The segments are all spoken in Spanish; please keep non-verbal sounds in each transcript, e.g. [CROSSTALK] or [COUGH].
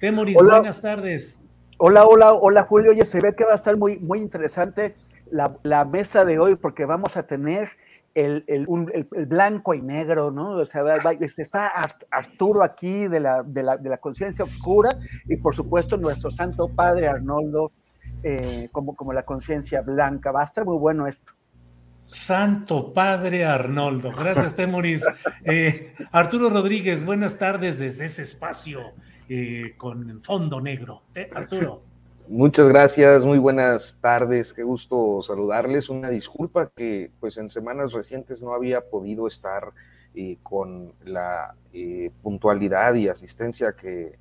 Temoris, hola. buenas tardes. Hola, hola, hola Julio. Oye, se ve que va a estar muy, muy interesante la, la mesa de hoy porque vamos a tener el, el, un, el, el, blanco y negro, ¿no? O sea, está Arturo aquí de la, de la, de la conciencia oscura y por supuesto nuestro santo padre Arnoldo eh, como, como la conciencia blanca. Va a estar muy bueno esto. Santo Padre Arnoldo. Gracias, Temoris. [LAUGHS] Eh, Arturo Rodríguez, buenas tardes desde ese espacio eh, con fondo negro. ¿Eh, Arturo. Muchas gracias, muy buenas tardes, qué gusto saludarles. Una disculpa que pues en semanas recientes no había podido estar eh, con la eh, puntualidad y asistencia que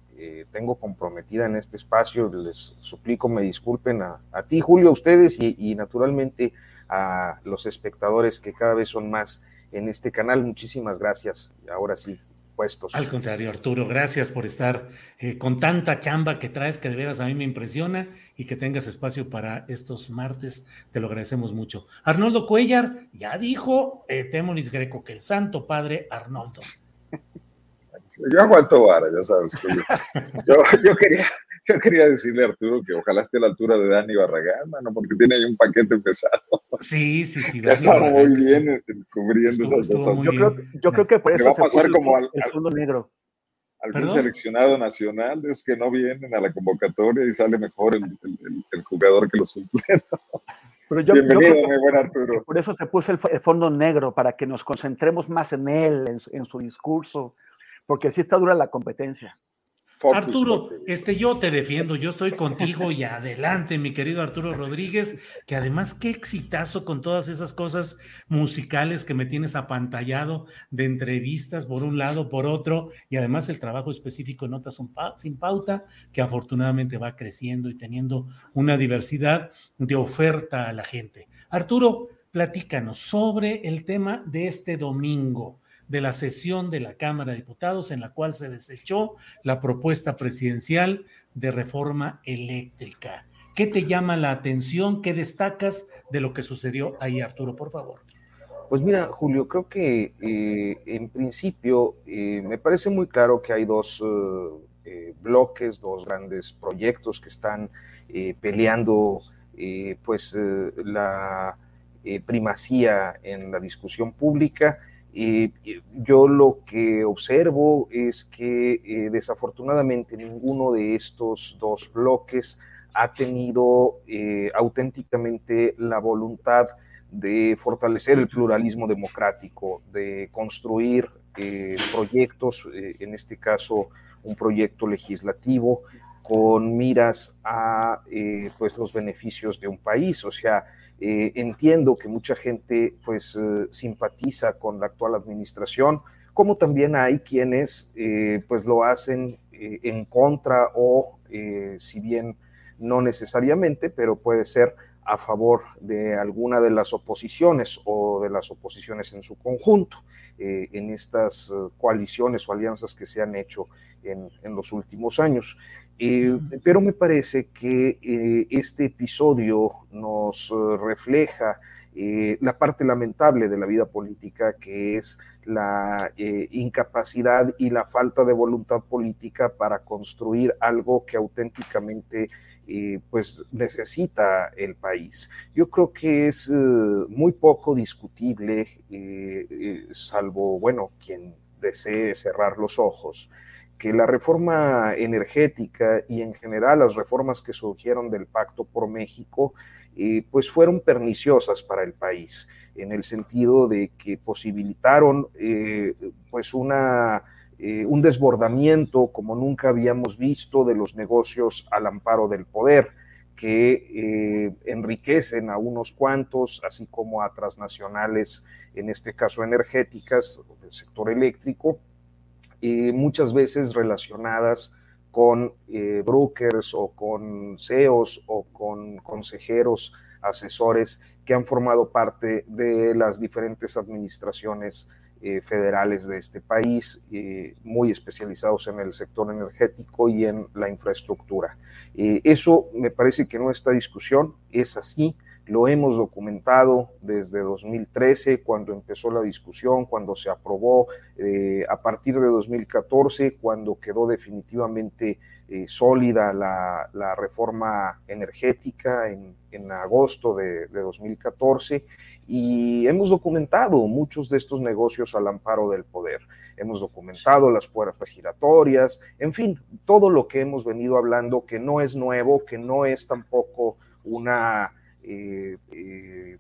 tengo comprometida en este espacio. Les suplico me disculpen a, a ti, Julio, a ustedes y, naturalmente a los espectadores que cada vez son más en este canal. Muchísimas gracias. Ahora sí, puestos. Al contrario, Arturo, gracias por estar eh, con tanta chamba que traes, que de veras a mí me impresiona y que tengas espacio para estos martes. Te lo agradecemos mucho. Arnoldo Cuellar ya dijo, eh, Greco, que el Santo Padre Arnoldo. Yo aguanto vara, ya sabes. [LAUGHS] Yo, yo, quería, yo quería decirle a Arturo que ojalá esté a la altura de Dani Barragán, mano, porque tiene ahí un paquete pesado. Sí, sí, sí. Ya está muy bien cubriendo estuvo, esas dos yo creo, yo creo que por eso va a pasar como al, el fondo negro. Algún seleccionado nacional es que no vienen a la convocatoria y sale mejor el, el, el jugador que los suplente. Pero yo, Bienvenido, yo mi buen Arturo. Por eso se puso el, fondo negro, para que nos concentremos más en él, en, en su discurso, porque sí está dura la competencia. Focus, Arturo, focus. este yo te defiendo, yo estoy contigo y adelante, mi querido Arturo Rodríguez, que además qué exitazo con todas esas cosas musicales que me tienes apantallado de entrevistas por un lado, por otro, y además el trabajo específico en Notas sin Pauta, que afortunadamente va creciendo y teniendo una diversidad de oferta a la gente. Arturo, platícanos sobre el tema de este domingo de la sesión de la Cámara de Diputados en la cual se desechó la propuesta presidencial de reforma eléctrica. ¿Qué te llama la atención? ¿Qué destacas de lo que sucedió ahí, Arturo, por favor? Pues mira, Julio, creo que eh, en principio eh, me parece muy claro que hay dos eh, bloques, dos grandes proyectos que están peleando pues la primacía en la discusión pública. Eh, yo lo que observo es que eh, desafortunadamente ninguno de estos dos bloques ha tenido eh, auténticamente la voluntad de fortalecer el pluralismo democrático, de construir eh, proyectos, en este caso un proyecto legislativo con miras a pues los beneficios de un país, o sea, eh, entiendo que mucha gente pues eh, simpatiza con la actual administración, como también hay quienes eh, pues lo hacen eh, en contra o si bien no necesariamente, pero puede ser a favor de alguna de las oposiciones o de las oposiciones en su conjunto eh, en estas uh, coaliciones o alianzas que se han hecho en, en los últimos años. Eh, pero me parece que eh, este episodio nos refleja eh, la parte lamentable de la vida política, que es la eh, incapacidad y la falta de voluntad política para construir algo que auténticamente eh, pues necesita el país. Yo creo que es muy poco discutible, salvo, bueno, quien desee cerrar los ojos, que la reforma energética y en general las reformas que surgieron del Pacto por México, pues fueron perniciosas para el país, en el sentido de que posibilitaron eh, pues una, eh, un desbordamiento como nunca habíamos visto de los negocios al amparo del poder, que eh, enriquecen a unos cuantos, así como a transnacionales, en este caso energéticas, del sector eléctrico, muchas veces relacionadas con eh, brokers o con CEOs o con consejeros, asesores que han formado parte de las diferentes administraciones eh, federales de este país, eh, muy especializados en el sector energético y en la infraestructura. eso me parece que no está discusión, es así, lo hemos documentado desde 2013, cuando empezó la discusión, cuando se aprobó, eh, a partir de 2014, cuando quedó definitivamente eh, sólida la, reforma energética en, agosto de, 2014, y hemos documentado muchos de estos negocios al amparo del poder. Hemos documentado las puertas giratorias, en fin, todo lo que hemos venido hablando que no es nuevo, que no es tampoco una eh, eh,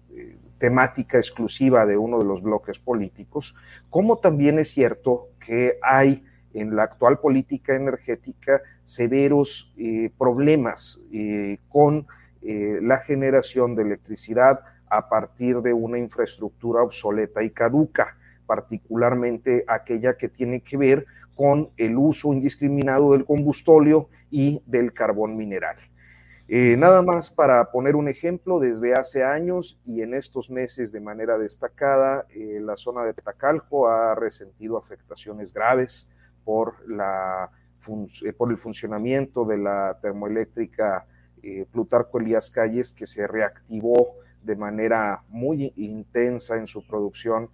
temática exclusiva de uno de los bloques políticos, como también es cierto que hay en la actual política energética severos eh, problemas con la generación de electricidad a partir de una infraestructura obsoleta y caduca, particularmente aquella que tiene que ver con el uso indiscriminado del combustóleo y del carbón mineral. Eh, nada más para poner un ejemplo, desde hace años y en estos meses de manera destacada, eh, la zona de Tacalco ha resentido afectaciones graves eh, por el funcionamiento de la termoeléctrica Plutarco Elías Calles, que se reactivó de manera muy intensa en su producción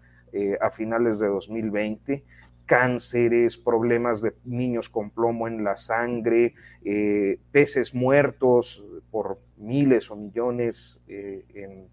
a finales de 2020 cánceres, problemas de niños con plomo en la sangre, eh, peces muertos por miles o millones eh, en,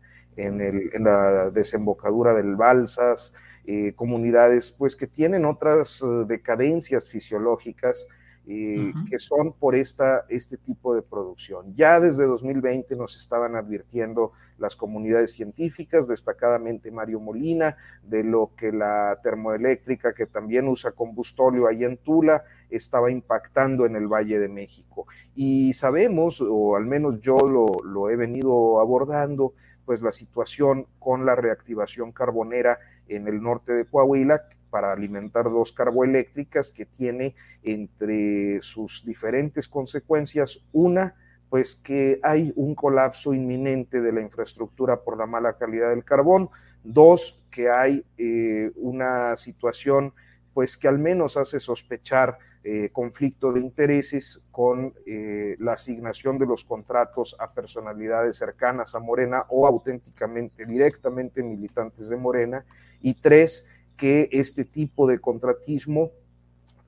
la desembocadura del Balsas, eh, comunidades pues que tienen otras decadencias fisiológicas que son por esta, este tipo de producción. Ya desde 2020 nos estaban advirtiendo las comunidades científicas, destacadamente Mario Molina, de lo que la termoeléctrica, que también usa combustóleo ahí en Tula, estaba impactando en el Valle de México. Y sabemos, o al menos yo lo, lo he venido abordando, pues la situación con la reactivación carbonera en el norte de Coahuila, para alimentar dos carboeléctricas que tiene entre sus diferentes consecuencias. Una, pues que hay un colapso inminente de la infraestructura por la mala calidad del carbón, dos, que hay eh, una situación pues que al menos hace sospechar eh, conflicto de intereses con eh, la asignación de los contratos a personalidades cercanas a Morena o auténticamente, directamente militantes de Morena, y tres, que este tipo de contratismo,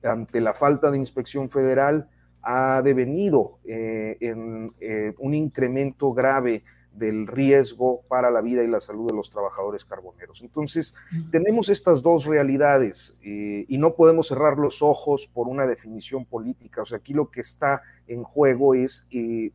ante la falta de inspección federal, ha devenido eh, en eh, un incremento grave del riesgo para la vida y la salud de los trabajadores carboneros. Entonces, tenemos estas dos realidades eh, y no podemos cerrar los ojos por una definición política. O sea, aquí lo que está en juego es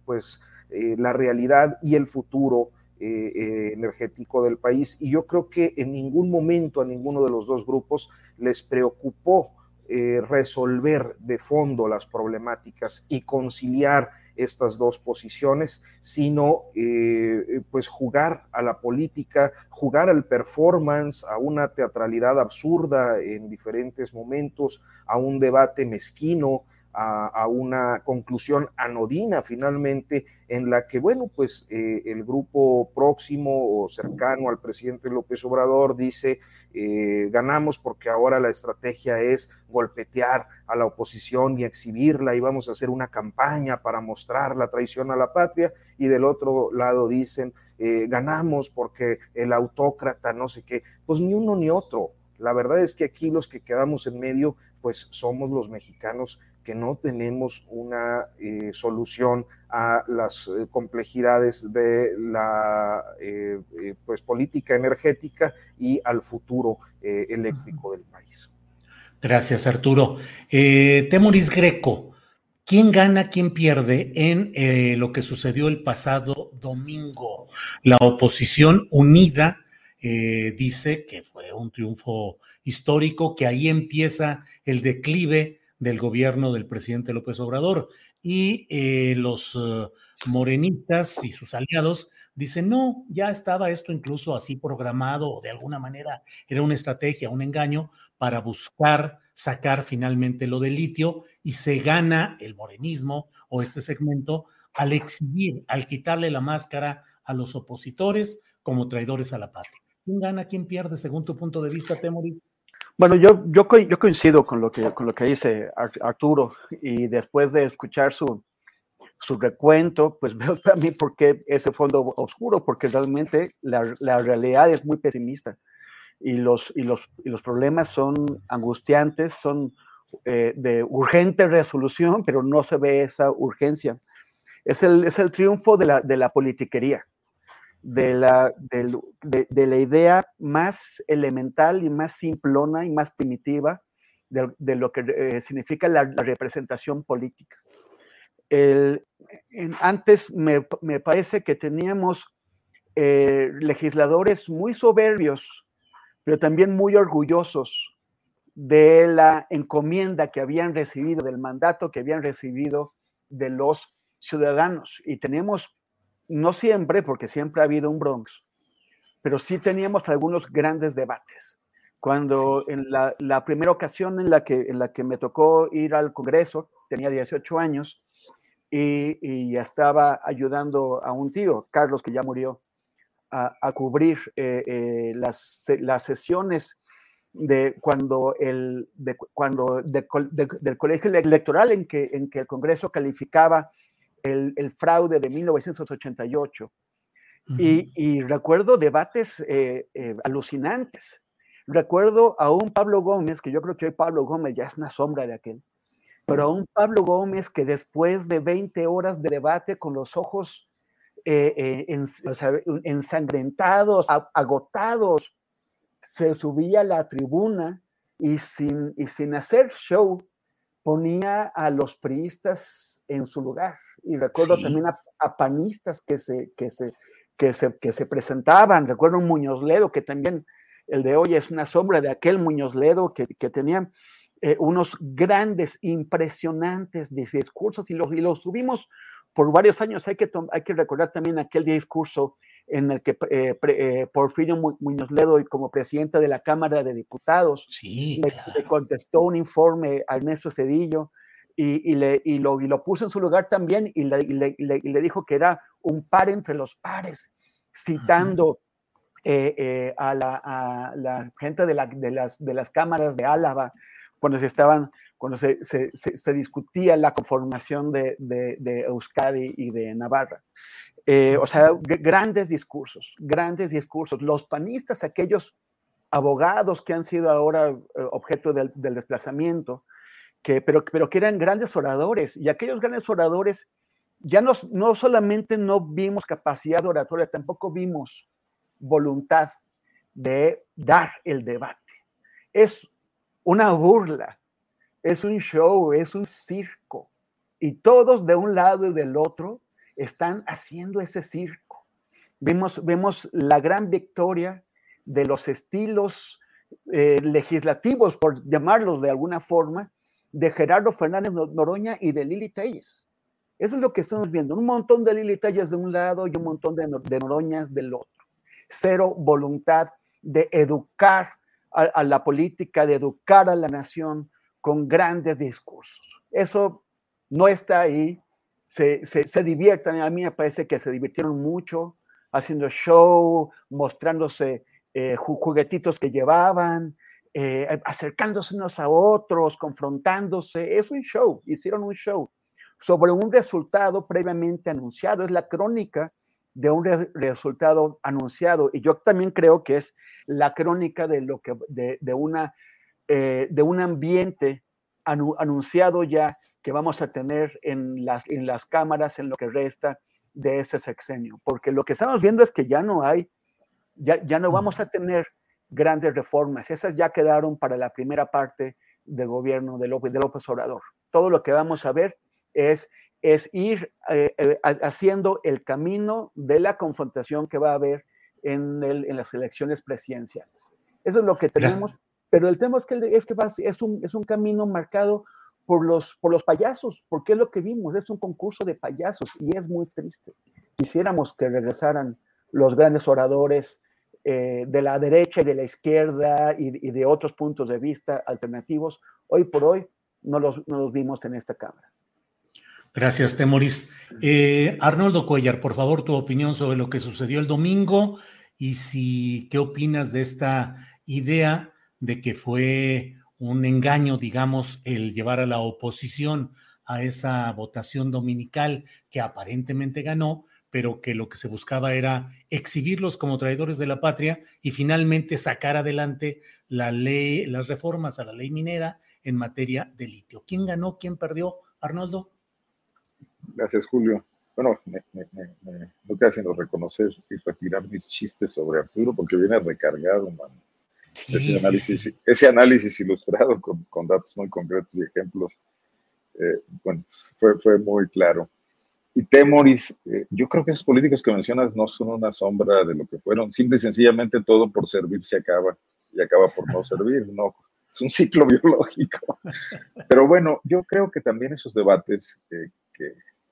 pues la realidad y el futuro eh, eh, energético del país. Y yo creo que en ningún momento a ninguno de los dos grupos les preocupó eh, resolver de fondo las problemáticas y conciliar estas dos posiciones, sino pues jugar a la política, jugar al performance, a una teatralidad absurda en diferentes momentos, a un debate mezquino, a, una conclusión anodina finalmente en la que, bueno, pues eh, el grupo próximo o cercano al presidente López Obrador dice, eh, ganamos porque ahora la estrategia es golpetear a la oposición y exhibirla y vamos a hacer una campaña para mostrar la traición a la patria y del otro lado dicen, eh, ganamos porque el autócrata no sé qué, pues ni uno ni otro. La verdad es que aquí los que quedamos en medio, pues somos los mexicanos que no tenemos una eh, solución a las eh, complejidades de la eh, pues, política energética y al futuro eléctrico del país. Gracias, Arturo. Temoris Greco, ¿quién gana, quién pierde en lo que sucedió el pasado domingo? La oposición unida dice que fue un triunfo histórico, que ahí empieza el declive del gobierno del presidente López Obrador. Y eh, los uh, morenistas y sus aliados dicen, no, ya estaba esto incluso así programado, o de alguna manera era una estrategia, un engaño para buscar sacar finalmente lo del litio y se gana el morenismo o este segmento al exhibir, al quitarle la máscara a los opositores como traidores a la patria. ¿Quién gana, quién pierde según tu punto de vista, Temori? Bueno, yo, yo, yo coincido con lo, que, con lo que dice Arturo y después de escuchar su, su recuento, pues [LAUGHS] veo mí por qué ese fondo oscuro, porque realmente la, la realidad es muy pesimista y los, y los, y los problemas son angustiantes, son eh, de urgente resolución, pero no se ve esa urgencia. Es el, es el triunfo de la, de la politiquería de la, de, la idea más elemental y más simplona y más primitiva de, lo que eh, significa la, representación política. antes me, parece que teníamos eh, legisladores muy soberbios, pero también muy orgullosos de la encomienda que habían recibido, del mandato que habían recibido de los ciudadanos. Y tenemos no siempre, porque siempre ha habido un Bronx, pero sí teníamos algunos grandes debates. Cuando en la, primera ocasión en la, que, en la que me tocó ir al Congreso, tenía 18 años y, y estaba ayudando a un tío, Carlos, que ya murió, a, cubrir eh, eh, las, las sesiones de cuando el de, cuando del colegio electoral en que, en que el Congreso calificaba el, fraude de 1988. y, recuerdo debates eh, eh, alucinantes. Recuerdo a un Pablo Gómez, que yo creo que hoy Pablo Gómez ya es una sombra de aquel, pero a un Pablo Gómez que después de 20 horas de debate con los ojos eh, ensangrentados, agotados, se subía a la tribuna y sin, y sin hacer show ponía a los priistas en su lugar y recuerdo también a, panistas que se, que, se, que, se, que se presentaban. Recuerdo un Muñoz Ledo, que también el de hoy es una sombra de aquel Muñoz Ledo que, que tenía eh, unos grandes, impresionantes discursos y los, y los tuvimos por varios años. Hay que, hay que recordar también aquel discurso en el que eh, eh, Porfirio Muñoz Ledo, como presidente de la Cámara de Diputados, sí, le, contestó un informe a Ernesto Cedillo y, le, y, lo, y, lo, puso en su lugar también y le, le, dijo que era un par entre los pares, citando eh, eh, a, la, a, la, gente de, la, de, las, de las cámaras de Álava cuando se estaban cuando se, se, se, discutía la conformación de, de, Euskadi y de Navarra. Eh, o sea, grandes discursos, grandes discursos. Los panistas, aquellos abogados que han sido ahora objeto del, del desplazamiento, pero, pero que eran grandes oradores. Y aquellos grandes oradores, ya no, no solamente no vimos capacidad oratoria, tampoco vimos voluntad de dar el debate. Es una burla, es un show, es un circo. Y todos de un lado y del otro están haciendo ese circo. Vemos, vemos la gran victoria de los estilos eh, legislativos, por llamarlos de alguna forma, de Gerardo Fernández Noroña y de Lili Telles. Eso es lo que estamos viendo. Un montón de Lili Telles de un lado y un montón de, Noroñas del otro. Cero voluntad de educar a, la política, de educar a la nación con grandes discursos. Eso no está ahí, se, se, diviertan, a mí me parece que se divirtieron mucho haciendo show, mostrándose eh, juguetitos que llevaban, eh, acercándose unos a otros, confrontándose, es un show, hicieron un show sobre un resultado previamente anunciado, es la crónica de un resultado anunciado. Y yo también creo que es la crónica de lo que de, de una eh, de un ambiente anunciado ya que vamos a tener en las, en las cámaras en lo que resta de este sexenio, porque lo que estamos viendo es que ya no hay, ya, ya no vamos a tener grandes reformas, esas ya quedaron para la primera parte de gobierno de López, de López Obrador. Todo lo que vamos a ver es, es ir eh, eh, haciendo el camino de la confrontación que va a haber en, el, en las elecciones presidenciales. Eso es lo que tenemos pero el tema es que, es, que es, un, es un camino marcado por los, por los payasos, porque es lo que vimos, es un concurso de payasos y es muy triste. Quisiéramos que regresaran los grandes oradores eh, de la derecha y de la izquierda y, de otros puntos de vista alternativos. Hoy por hoy no los, no los vimos en esta Cámara. Gracias, Temoris. Eh, Arnoldo Cuellar, por favor, tu opinión sobre lo que sucedió el domingo y si qué opinas de esta idea de que fue un engaño, digamos, el llevar a la oposición a esa votación dominical que aparentemente ganó, pero que lo que se buscaba era exhibirlos como traidores de la patria y finalmente sacar adelante la ley, las reformas a la ley minera en materia de litio. ¿Quién ganó? ¿Quién perdió? Arnoldo. Gracias, Julio. Bueno, me, me, me, no queda sino reconocer y retirar mis chistes sobre Arturo porque viene recargado, mano ese, análisis, ilustrado con, datos muy concretos y ejemplos, eh, bueno, pues, fue, fue muy claro. Y Temoris, eh, yo creo que esos políticos que mencionas no son una sombra de lo que fueron. Simple y sencillamente todo por servir se acaba y acaba por no servir. No, es un ciclo [LAUGHS] biológico. Pero bueno, yo creo que también esos debates que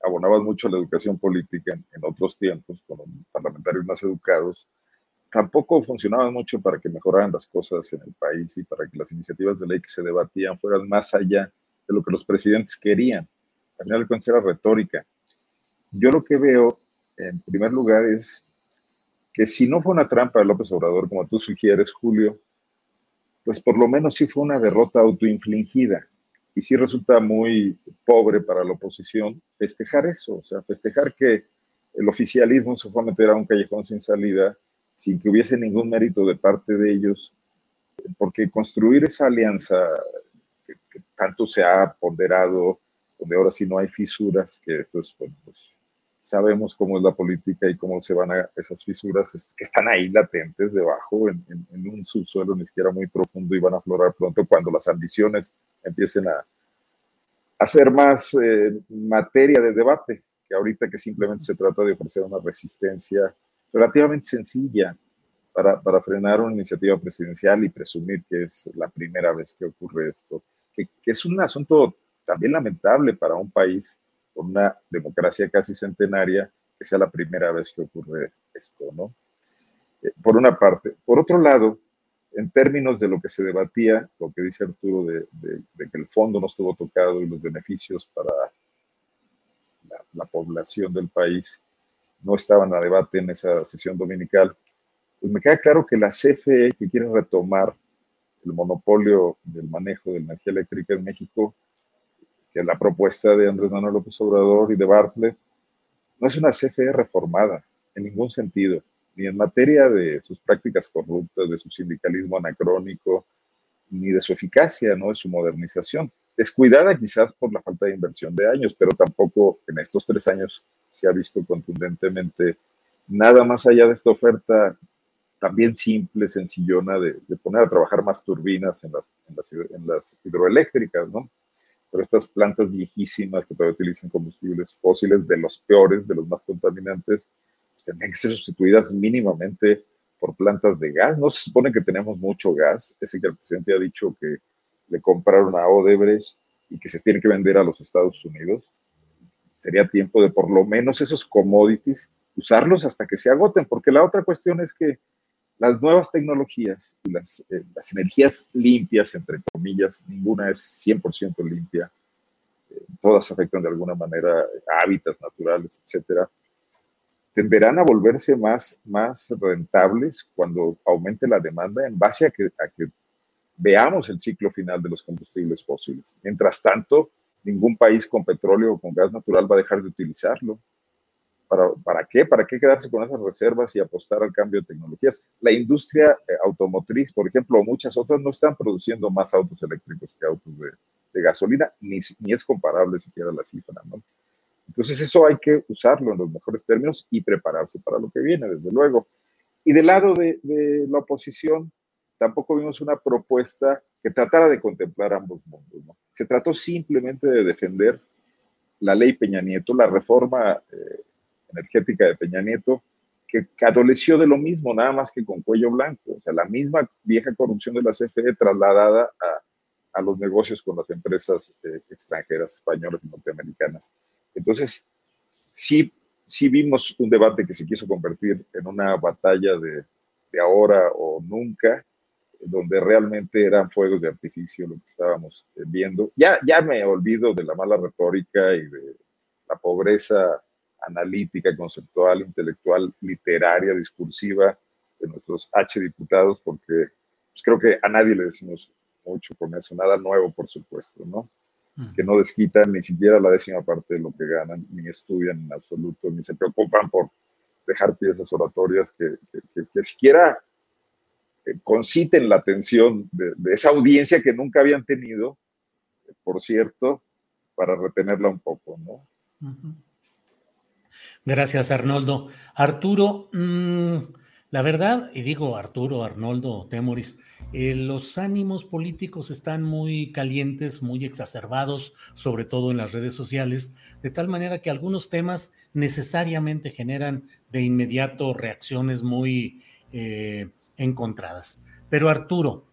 abonaban mucho a la educación política en, otros tiempos, con parlamentarios más educados, tampoco funcionaban mucho para que mejoraran las cosas en el país y para que las iniciativas de ley que se debatían fueran más allá de lo que los presidentes querían. Al final de cuentas era retórica. Yo lo que veo, en primer lugar, es que si no fue una trampa de López Obrador, como tú sugieres, Julio, pues por lo menos sí fue una derrota autoinfligida. Y sí resulta muy pobre para la oposición festejar eso, o sea, festejar que el oficialismo se fue a meter a un callejón sin salida sin que hubiese ningún mérito de parte de ellos, porque construir esa alianza que, tanto se ha ponderado, donde ahora sí no hay fisuras, que esto es, pues sabemos cómo es la política y cómo se van a esas fisuras que están ahí latentes debajo, en, un subsuelo ni siquiera muy profundo y van a aflorar pronto cuando las ambiciones empiecen a, hacer más eh, materia de debate, que ahorita que simplemente se trata de ofrecer una resistencia relativamente sencilla para, para, frenar una iniciativa presidencial y presumir que es la primera vez que ocurre esto, que, que, es un asunto también lamentable para un país con una democracia casi centenaria, que sea la primera vez que ocurre esto, ¿no? Eh, por una parte. Por otro lado, en términos de lo que se debatía, lo que dice Arturo de, de, que el fondo no estuvo tocado y los beneficios para la, la población del país, no estaban a debate en esa sesión dominical, pues me queda claro que la CFE, que quiere retomar el monopolio del manejo de la energía eléctrica en México, que la propuesta de Andrés Manuel López Obrador y de Bartlett, no es una CFE reformada en ningún sentido, ni en materia de sus prácticas corruptas, de su sindicalismo anacrónico, ni de su eficacia, ¿no? de su modernización. Descuidada quizás por la falta de inversión de años, pero tampoco en estos tres años se ha visto contundentemente nada más allá de esta oferta también simple, sencillona, de, poner a trabajar más turbinas en las, en las, hidroeléctricas, ¿no? Pero estas plantas viejísimas que todavía utilizan combustibles fósiles, de los peores, de los más contaminantes, tienen que ser sustituidas mínimamente por plantas de gas. No se supone que tenemos mucho gas, ese que el presidente ha dicho que le compraron a Odebrecht y que se tiene que vender a los Estados Unidos sería tiempo de por lo menos esos commodities usarlos hasta que se agoten, porque la otra cuestión es que las nuevas tecnologías y las, eh, las energías limpias, entre comillas, ninguna es 100% limpia, todas afectan de alguna manera hábitats naturales, etcétera, tenderán a volverse más, más rentables cuando aumente la demanda en base a que veamos el ciclo final de los combustibles fósiles. Mientras tanto, ningún país con petróleo o con gas natural va a dejar de utilizarlo. ¿Para, ¿Para qué? ¿Para qué quedarse con esas reservas y apostar al cambio de tecnologías? La industria eh, automotriz, por ejemplo, muchas otras, no están produciendo más autos eléctricos que autos de, de gasolina, ni, ni, es comparable siquiera la cifra. ¿no? Entonces eso hay que usarlo en los mejores términos y prepararse para lo que viene, desde luego. Y del lado de, de la oposición, tampoco vimos una propuesta que tratara de contemplar ambos mundos. ¿no? Se trató simplemente de defender la ley Peña Nieto, la reforma eh, energética de Peña Nieto, que, que, adoleció de lo mismo, nada más que con cuello blanco. O sea, la misma vieja corrupción de la CFE trasladada a, a los negocios con las empresas eh, extranjeras, españolas y norteamericanas. Entonces, sí, sí vimos un debate que se quiso convertir en una batalla de, de ahora o nunca, donde realmente eran fuegos de artificio lo que estábamos eh, viendo. Ya, ya me olvido de la mala retórica y de la pobreza analítica, conceptual, intelectual, literaria, discursiva de nuestros H diputados, porque pues, creo que a nadie le decimos mucho con eso, nada nuevo, por supuesto, ¿no? Que no desquitan ni siquiera la décima parte de lo que ganan, ni estudian en absoluto, ni se preocupan por dejar piezas oratorias que, que, que, que siquiera conciten la atención de, de, esa audiencia que nunca habían tenido, por cierto, para retenerla un poco, ¿no? Uh -huh. Gracias, Arnoldo. Arturo, mmm, la verdad, y digo Arturo, Arnoldo, Temoris, eh, los ánimos políticos están muy calientes, muy exacerbados, sobre todo en las redes sociales, de tal manera que algunos temas necesariamente generan de inmediato reacciones muy... Eh, encontradas. Pero Arturo,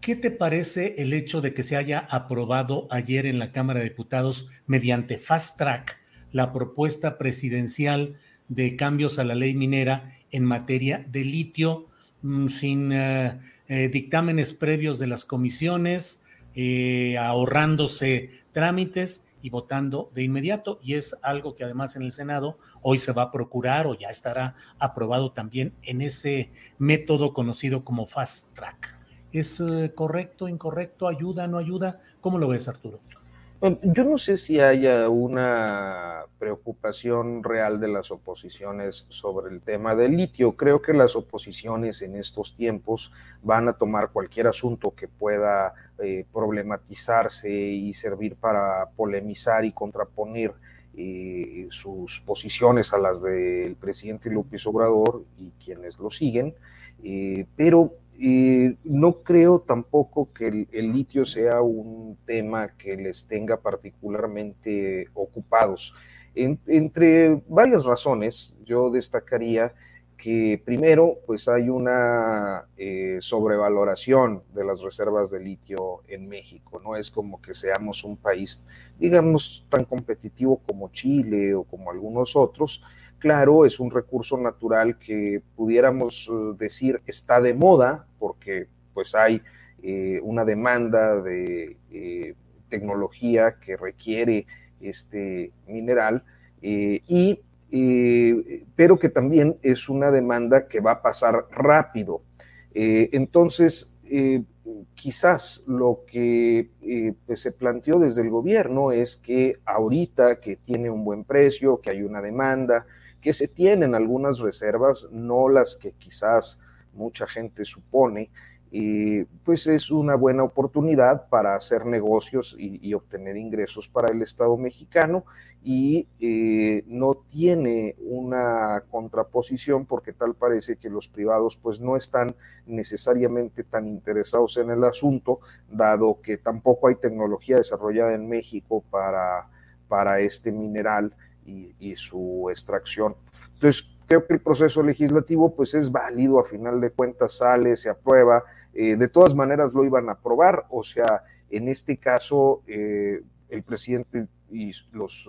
¿qué te parece el hecho de que se haya aprobado ayer en la Cámara de Diputados mediante fast track la propuesta presidencial de cambios a la ley minera en materia de litio mmm, sin eh, eh, dictámenes previos de las comisiones, eh, ahorrándose trámites y votando de inmediato. Y es algo que además en el Senado hoy se va a procurar o ya estará aprobado también en ese método conocido como fast track. ¿Es correcto, incorrecto, ayuda, no ayuda? ¿Cómo lo ves, Arturo? Yo no sé si haya una preocupación real de las oposiciones sobre el tema del litio. Creo que las oposiciones en estos tiempos van a tomar cualquier asunto que pueda eh, problematizarse y servir para polemizar y contraponer eh, sus posiciones a las del presidente López Obrador y quienes lo siguen, eh, pero eh, no creo tampoco que el, litio sea un tema que les tenga particularmente ocupados. En, entre varias razones, yo destacaría que primero, pues hay una eh, sobrevaloración de las reservas de litio en México. No es como que seamos un país, digamos, tan competitivo como Chile o como algunos otros. Claro, es un recurso natural que pudiéramos uh, decir está de moda porque pues hay eh, una demanda de eh, tecnología que requiere este mineral eh, y eh, pero que también es una demanda que va a pasar rápido. Eh, entonces, eh, quizás lo que pues se planteó desde el gobierno es que ahorita que tiene un buen precio, que hay una demanda, que se tienen algunas reservas, no las que quizás mucha gente supone, y pues es una buena oportunidad para hacer negocios y, obtener ingresos para el Estado mexicano y eh, no tiene una contraposición porque tal parece que los privados pues no están necesariamente tan interesados en el asunto, dado que tampoco hay tecnología desarrollada en México para, para este mineral y, su extracción. Entonces, creo que el proceso legislativo pues es válido, a final de cuentas sale, se aprueba, eh, de todas maneras lo iban a aprobar, o sea, en este caso eh, el presidente y los,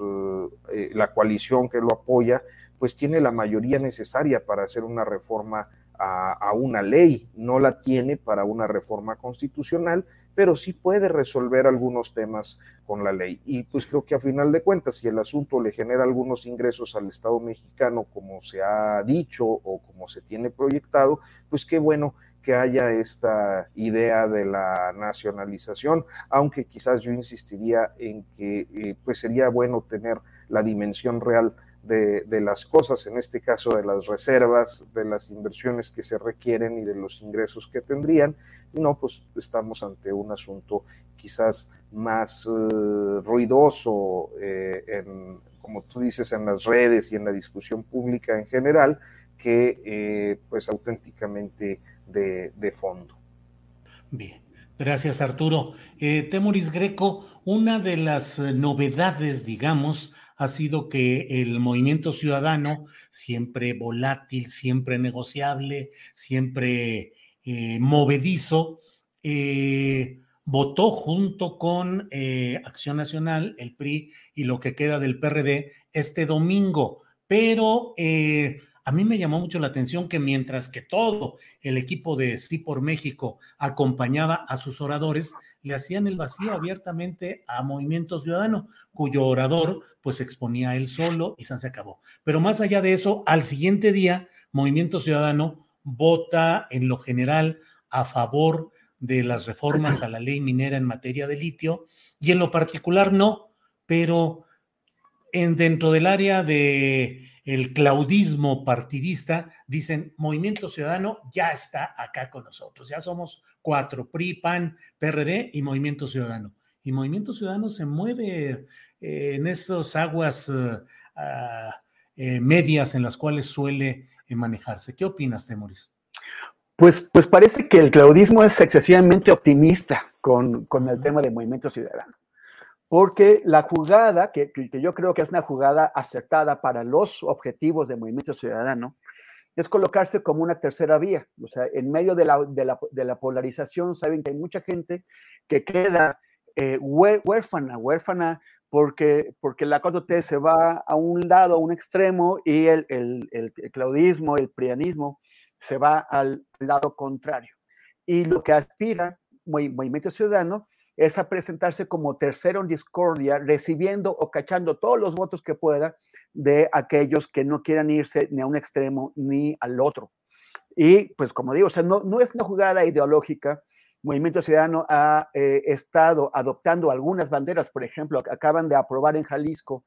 eh, la coalición que lo apoya, pues tiene la mayoría necesaria para hacer una reforma a, una ley, no la tiene para una reforma constitucional, pero sí puede resolver algunos temas con la ley. Y pues creo que a final de cuentas, si el asunto le genera algunos ingresos al Estado mexicano, como se ha dicho o como se tiene proyectado, pues qué bueno que haya esta idea de la nacionalización, aunque quizás yo insistiría en que eh, pues sería bueno tener la dimensión real de, las cosas, en este caso de las reservas, de las inversiones que se requieren y de los ingresos que tendrían. No, pues estamos ante un asunto quizás más uh, ruidoso, eh, en, como tú dices, en las redes y en la discusión pública en general, que eh, pues auténticamente de, de, fondo. Bien, gracias Arturo. Eh, Temuris Greco, una de las novedades, digamos, ha sido que el movimiento ciudadano, siempre volátil, siempre negociable, siempre eh, movedizo, eh, votó junto con eh, Acción Nacional, el PRI y lo que queda del PRD este domingo. Pero eh, a mí me llamó mucho la atención que mientras que todo el equipo de Sí por México acompañaba a sus oradores, le hacían el vacío abiertamente a Movimiento Ciudadano, cuyo orador pues exponía él solo y se acabó. Pero más allá de eso, al siguiente día, Movimiento Ciudadano vota en lo general a favor de las reformas a la ley minera en materia de litio y en lo particular no, pero en, dentro del área de el claudismo partidista, dicen, Movimiento Ciudadano ya está acá con nosotros, ya somos cuatro, PRI, PAN, PRD y Movimiento Ciudadano. Y Movimiento Ciudadano se mueve eh, en esas aguas uh, uh, medias en las cuales suele eh, manejarse. ¿Qué opinas, Temoris? Pues, pues parece que el claudismo es excesivamente optimista con, con el tema de Movimiento Ciudadano porque la jugada, que, que, yo creo que es una jugada acertada para los objetivos de Movimiento Ciudadano, es colocarse como una tercera vía. O sea, en medio de la, de la, de la polarización, saben que hay mucha gente que queda eh, huérfana, huérfana, porque, porque la 4T se va a un lado, a un extremo, y el, el, el, el claudismo, el prianismo, se va al lado contrario. Y lo que aspira Movimiento Ciudadano es a presentarse como tercero en discordia, recibiendo o cachando todos los votos que pueda de aquellos que no quieran irse ni a un extremo ni al otro. Y pues como digo, o sea, no, no es una jugada ideológica. Movimiento Ciudadano ha eh, estado adoptando algunas banderas, por ejemplo, acaban de aprobar en Jalisco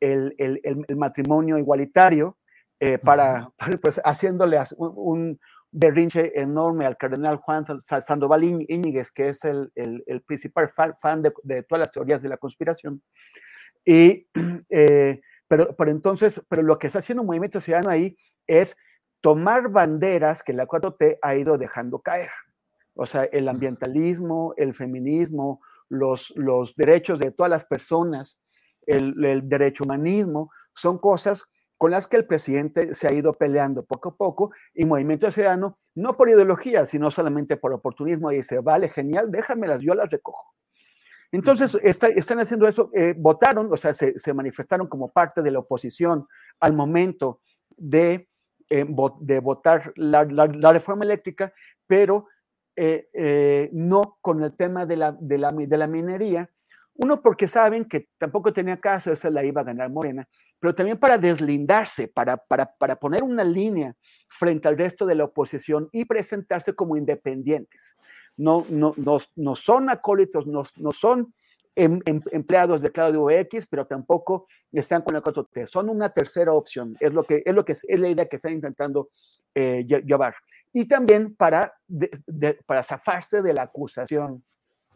el, el, el matrimonio igualitario, eh, para, [LAUGHS] pues haciéndole un, un, berrinche enorme al cardenal Juan Sandoval Íñiguez, que es el, el, el principal fan, de, de, todas las teorías de la conspiración. Y, [CLEARS THROAT] eh, pero, pero entonces, pero lo que está haciendo un movimiento ciudadano ahí es tomar banderas que la 4T ha ido dejando caer. O sea, el ambientalismo, el feminismo, los, los derechos de todas las personas, el, el derecho humanismo, son cosas con las que el presidente se ha ido peleando poco a poco y Movimiento Ciudadano, no por ideología, sino solamente por oportunismo, dice, vale, genial, déjamelas, yo las recojo. Entonces, está, están haciendo eso, eh, votaron, o sea, se, se, manifestaron como parte de la oposición al momento de, eh, de votar la, la, la, reforma eléctrica, pero eh, no con el tema de la, de la, de la minería, uno, porque saben que tampoco tenía caso, esa la iba a ganar Morena, pero también para deslindarse, para, para, para poner una línea frente al resto de la oposición y presentarse como independientes. No, no, no, no son acólitos, no, no son em, em, empleados de Claudio X, pero tampoco están con el 4T. Son una tercera opción, es, lo que, es, lo que, es la idea que están intentando eh, llevar. Y también para, de, de, para zafarse de la acusación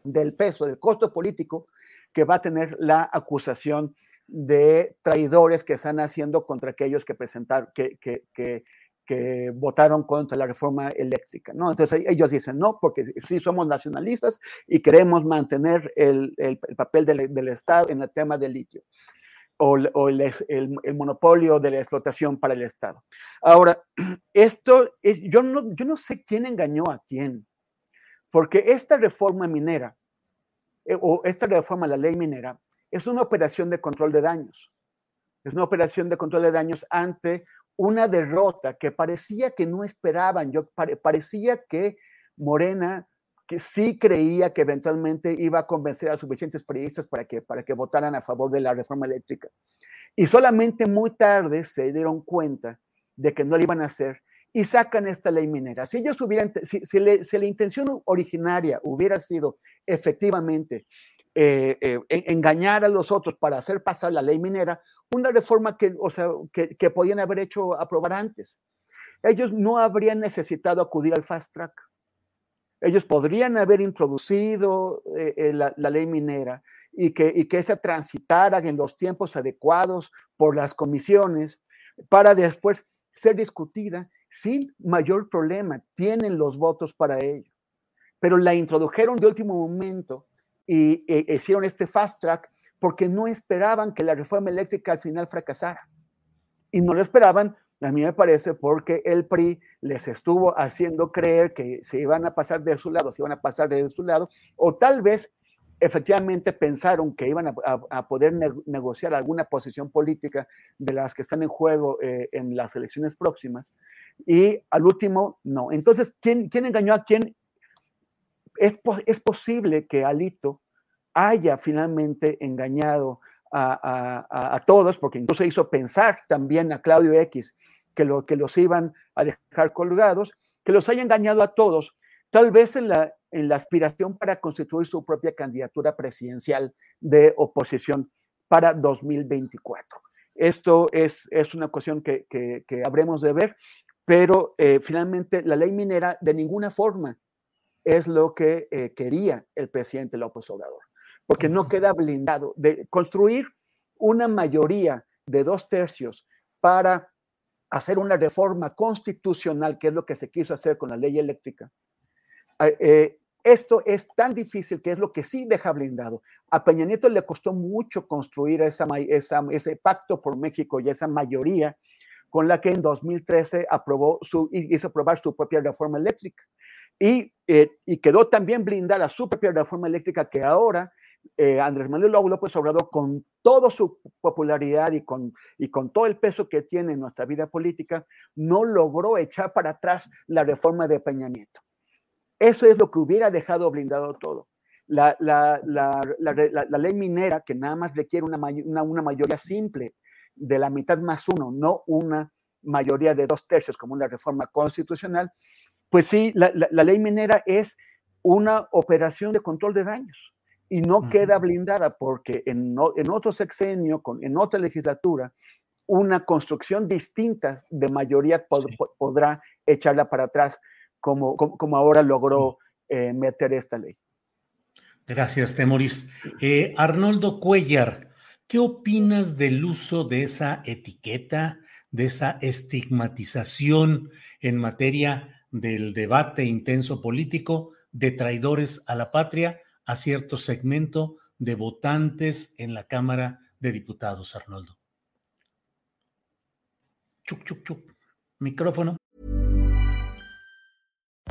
del peso, del costo político que va a tener la acusación de traidores que están haciendo contra aquellos que presentaron, que, que, que, que, votaron contra la reforma eléctrica, ¿no? Entonces ellos dicen, no, porque sí somos nacionalistas y queremos mantener el, el, el papel del, del, Estado en el tema del litio o, o el, el, monopolio de la explotación para el Estado. Ahora, [CLEARS THROAT] esto es, yo no, yo no sé quién engañó a quién, porque esta reforma minera o esta reforma a la ley minera es una operación de control de daños. Es una operación de control de daños ante una derrota que parecía que no esperaban. Yo parecía que Morena, que sí creía que eventualmente iba a convencer a suficientes periodistas para que, para que votaran a favor de la reforma eléctrica. Y solamente muy tarde se dieron cuenta de que no lo iban a hacer y sacan esta ley minera. Si ellos hubieran, si, si, la intención originaria hubiera sido efectivamente eh, eh, engañar a los otros para hacer pasar la ley minera, una reforma que, o sea, que, que podían haber hecho aprobar antes. Ellos no habrían necesitado acudir al fast track ellos podrían haber introducido eh, la, ley minera y que, y que esa transitara en los tiempos adecuados por las comisiones para después ser discutida sin mayor problema. Tienen los votos para ello. Pero la introdujeron de último momento y e, hicieron este fast track porque no esperaban que la reforma eléctrica al final fracasara. Y no lo esperaban a mí me parece porque el PRI les estuvo haciendo creer que se iban a pasar de su lado, se iban a pasar de su lado, o tal vez efectivamente pensaron que iban a, poder negociar alguna posición política de las que están en juego eh, en las elecciones próximas, y al último, no. Entonces, ¿quién, quién engañó a quién? Es, es posible que Alito haya finalmente engañado a, todos, porque incluso hizo pensar también a Claudio X que, lo, que los iban a dejar colgados, que los haya engañado a todos, tal vez en la, en la aspiración para constituir su propia candidatura presidencial de oposición para 2024. Esto es, es una cuestión que, que, habremos de ver, pero eh, finalmente la ley minera de ninguna forma es lo que eh, quería el presidente López Obrador porque no queda blindado. De construir una mayoría de dos tercios para hacer una reforma constitucional, que es lo que se quiso hacer con la ley eléctrica. Eh, eh, esto es tan difícil que es lo que sí deja blindado. A Peña Nieto le costó mucho construir esa, ese pacto por México y esa mayoría con la que en 2013 aprobó su, hizo aprobar su propia reforma eléctrica. Y, eh, y quedó también blindada su propia reforma eléctrica que ahora eh, Andrés Manuel López Obrador, con toda su popularidad y con, y con todo el peso que tiene en nuestra vida política, no logró echar para atrás la reforma de Peña Nieto. Eso es lo que hubiera dejado blindado todo. La, la, la, la ley minera, que nada más requiere una, una, una, mayoría simple de la mitad más uno, no una mayoría de dos tercios como una reforma constitucional, pues sí, la ley minera es una operación de control de daños y no queda blindada porque en, en otro sexenio, con, en otra legislatura, una construcción distinta de mayoría podrá echarla para atrás, como, como, ahora logró eh, meter esta ley. Gracias, Temoris. Eh, Arnoldo Cuellar, ¿qué opinas del uso de esa etiqueta, de esa estigmatización en materia del debate intenso político de traidores a la patria? a cierto segmento de votantes en la Cámara de Diputados, Arnoldo. Chuc, chuc, chuc. Micrófono.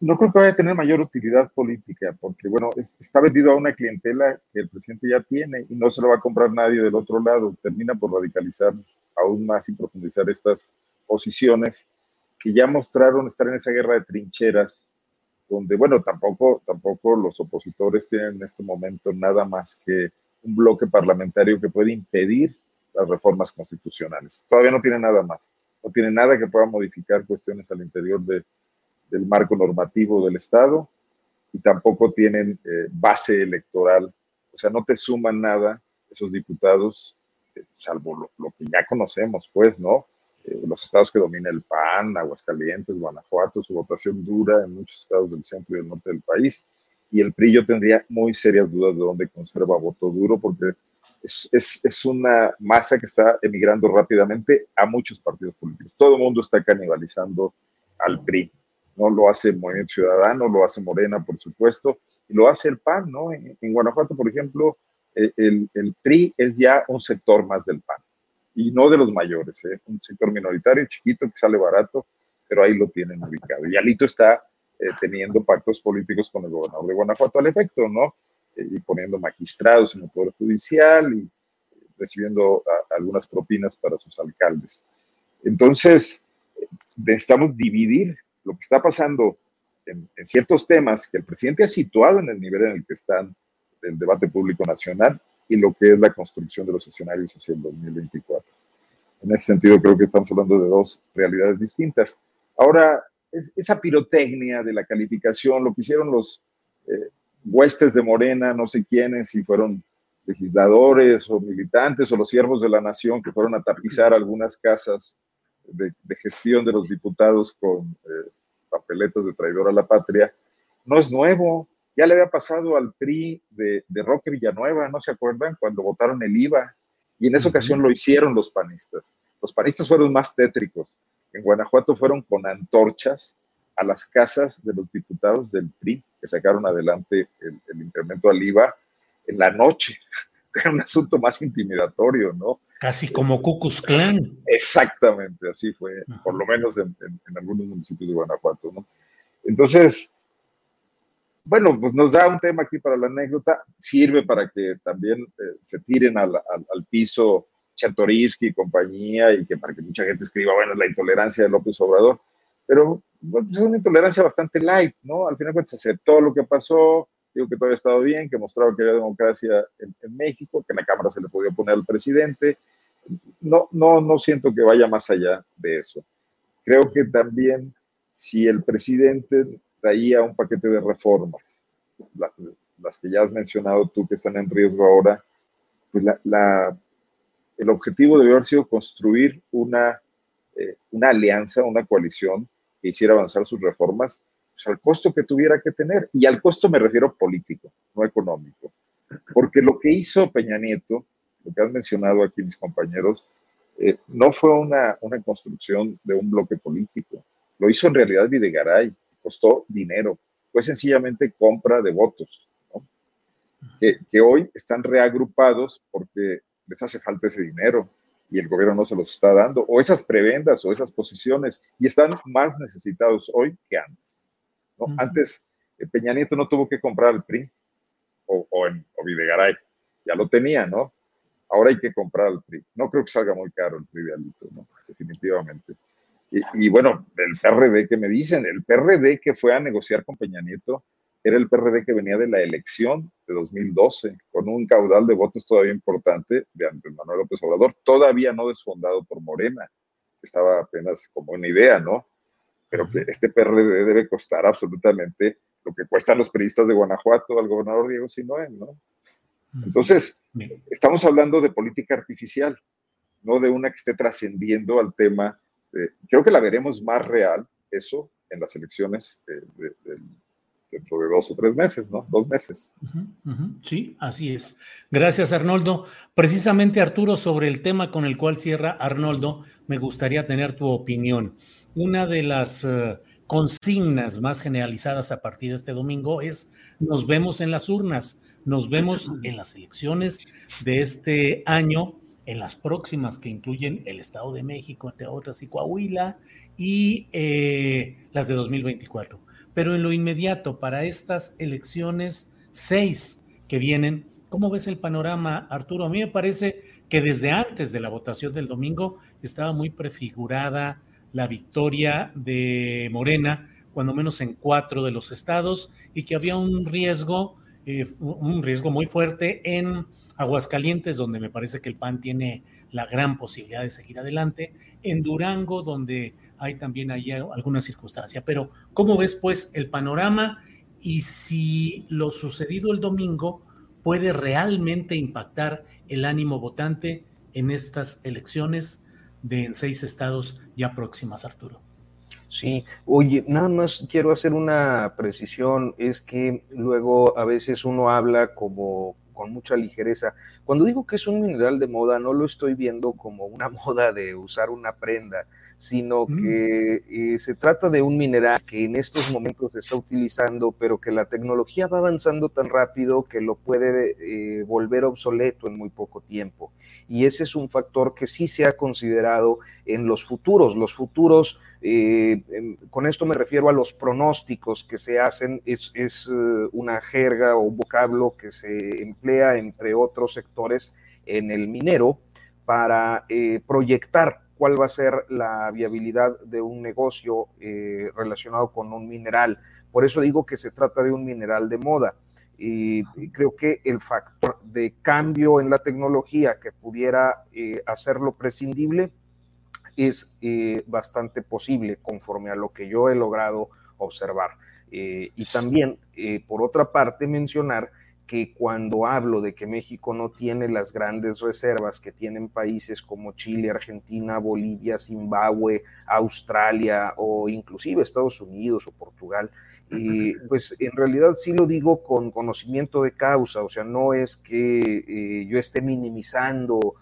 No creo que vaya a tener mayor utilidad política, porque bueno, está vendido a una clientela que el presidente ya tiene y no se lo va a comprar nadie del otro lado. Termina por radicalizar aún más y profundizar estas posiciones que ya mostraron estar en esa guerra de trincheras, donde bueno, tampoco, tampoco los opositores tienen en este momento nada más que un bloque parlamentario que puede impedir las reformas constitucionales. Todavía no tiene nada más no tiene nada que pueda modificar cuestiones al interior de, del marco normativo del Estado y tampoco tienen eh, base electoral, o sea, no te suman nada esos diputados, eh, salvo lo, que ya conocemos, pues, ¿no? Eh, los estados que domina el PAN, Aguascalientes, Guanajuato, su votación dura en muchos estados del centro y del norte del país, y el PRI yo tendría muy serias dudas de dónde conserva voto duro, porque es, es, es, una masa que está emigrando rápidamente a muchos partidos políticos. Todo el mundo está canibalizando al PRI. No lo hace Movimiento Ciudadano, lo hace Morena, por supuesto, y lo hace el PAN, ¿no? En, Guanajuato, por ejemplo, eh, el, el, PRI es ya un sector más del PAN, y no de los mayores, ¿eh? un sector minoritario, chiquito, que sale barato, pero ahí lo tienen ubicado. Y Alito está eh, teniendo pactos políticos con el gobernador de Guanajuato al efecto, ¿no? Eh, y poniendo magistrados en el Poder Judicial y recibiendo algunas propinas para sus alcaldes. Entonces, necesitamos dividir lo que está pasando en, ciertos temas que el presidente ha situado en el nivel en el que están el debate público nacional y lo que es la construcción de los escenarios hacia el 2024. En ese sentido, creo que estamos hablando de dos realidades distintas. Ahora, esa pirotecnia de la calificación, lo que hicieron los eh, huestes de Morena, no sé quiénes, si fueron legisladores o militantes o los siervos de la nación que fueron a tapizar algunas casas de, gestión de los diputados con eh, papeletas de traidor a la patria, no es nuevo. Ya le había pasado al PRI de, de Roque Villanueva, ¿no se acuerdan? Cuando votaron el IVA. Y en esa ocasión lo hicieron los panistas. Los panistas fueron más tétricos en Guanajuato fueron con antorchas a las casas de los diputados del PRI que sacaron adelante el, incremento al IVA en la noche. [LAUGHS] Era un asunto más intimidatorio, ¿no? Casi como Cucus Clan. Exactamente, así fue, por lo menos en, algunos municipios de Guanajuato, ¿no? Entonces, bueno, pues nos da un tema aquí para la anécdota, sirve para que también eh, se tiren al, al piso Chatoriski y compañía, y que para que mucha gente escriba, bueno, la intolerancia de López Obrador, pero bueno, pues es una intolerancia bastante light, ¿no? Al final se aceptó lo que pasó, digo que todo había estado bien, que mostraba que había democracia en, México, que en la Cámara se le podía poner al presidente. No, no, no siento que vaya más allá de eso. Creo que también si el presidente traía un paquete de reformas, las que ya has mencionado tú que están en riesgo ahora, pues la, la el objetivo debió haber sido construir una, eh, una alianza, una coalición que hiciera avanzar sus reformas al costo que tuviera que tener. Y al costo me refiero político, no económico. Porque lo que hizo Peña Nieto, lo que han mencionado aquí mis compañeros, eh, no fue una, una construcción de un bloque político. Lo hizo en realidad Videgaray, costó dinero. Fue sencillamente compra de votos, que hoy están reagrupados porque les hace falta ese dinero y el gobierno no se los está dando, o esas prebendas o esas posiciones, y están más necesitados hoy que antes. ¿No? Antes, eh, Peña Nieto no tuvo que comprar el PRI o, o, en, o Videgaray, ya lo tenía, ¿no? Ahora hay que comprar el PRI. No creo que salga muy caro el PRI de Alito, ¿no? Definitivamente. Y, y, bueno, el PRD que me dicen, el PRD que fue a negociar con Peña Nieto era el PRD que venía de la elección de 2012, con un caudal de votos todavía importante de Andrés Manuel López Obrador, todavía no desfondado por Morena, estaba apenas como una idea, ¿no? Pero que este PRD debe costar absolutamente lo que cuestan los periodistas de Guanajuato al gobernador Diego Sinoé, ¿no? Entonces, estamos hablando de política artificial, no de una que esté trascendiendo al tema. creo que la veremos más real, eso, en las elecciones dentro de dos o tres meses, ¿no? Dos meses. Sí, así es. Gracias, Arnoldo. Precisamente, Arturo, sobre el tema con el cual cierra Arnoldo, me gustaría tener tu opinión. Una de las eh, consignas más generalizadas a partir de este domingo es nos vemos en las urnas, nos vemos en las elecciones de este año, en las próximas que incluyen el Estado de México, entre otras, y Coahuila, y eh, las de 2024 pero en lo inmediato, para estas elecciones seis que vienen, ¿cómo ves el panorama, Arturo? A mí me parece que desde antes de la votación del domingo estaba muy prefigurada la victoria de Morena, cuando menos en cuatro de los estados, y que había un riesgo eh, un riesgo muy fuerte en Aguascalientes, donde me parece que el PAN tiene la gran posibilidad de seguir adelante, en Durango, donde hay también ahí alguna circunstancia. Pero, ¿cómo ves pues el panorama y si lo sucedido el domingo puede realmente impactar el ánimo votante en estas elecciones de en seis estados ya próximas, Arturo? Sí, oye, nada más quiero hacer una precisión, es que luego a veces uno habla como con mucha ligereza. Cuando digo que es un mineral de moda, no lo estoy viendo como una [LAUGHS] moda de usar una prenda, sino mm. que eh, se trata de un mineral que en estos momentos se está utilizando, pero que la tecnología va avanzando tan rápido que lo puede eh, volver obsoleto en muy poco tiempo. Y ese es un factor que sí se ha considerado en los futuros. Los futuros, eh, con esto me refiero a los pronósticos que se hacen, es, es una jerga o un vocablo que se emplea entre otros sectores en el minero para proyectar cuál va a ser la viabilidad de un negocio eh, relacionado con un mineral. Por eso digo que se trata de un mineral de moda. Y, creo que el factor de cambio en la tecnología que pudiera eh, hacerlo prescindible es eh, bastante posible conforme a lo que yo he logrado observar. y también, por otra parte, mencionar que cuando hablo de que México no tiene las grandes reservas que tienen países como Chile, Argentina, Bolivia, Zimbabue, Australia o inclusive Estados Unidos o Portugal, y pues en realidad sí lo digo con conocimiento de causa, o sea, no es que eh, yo esté minimizando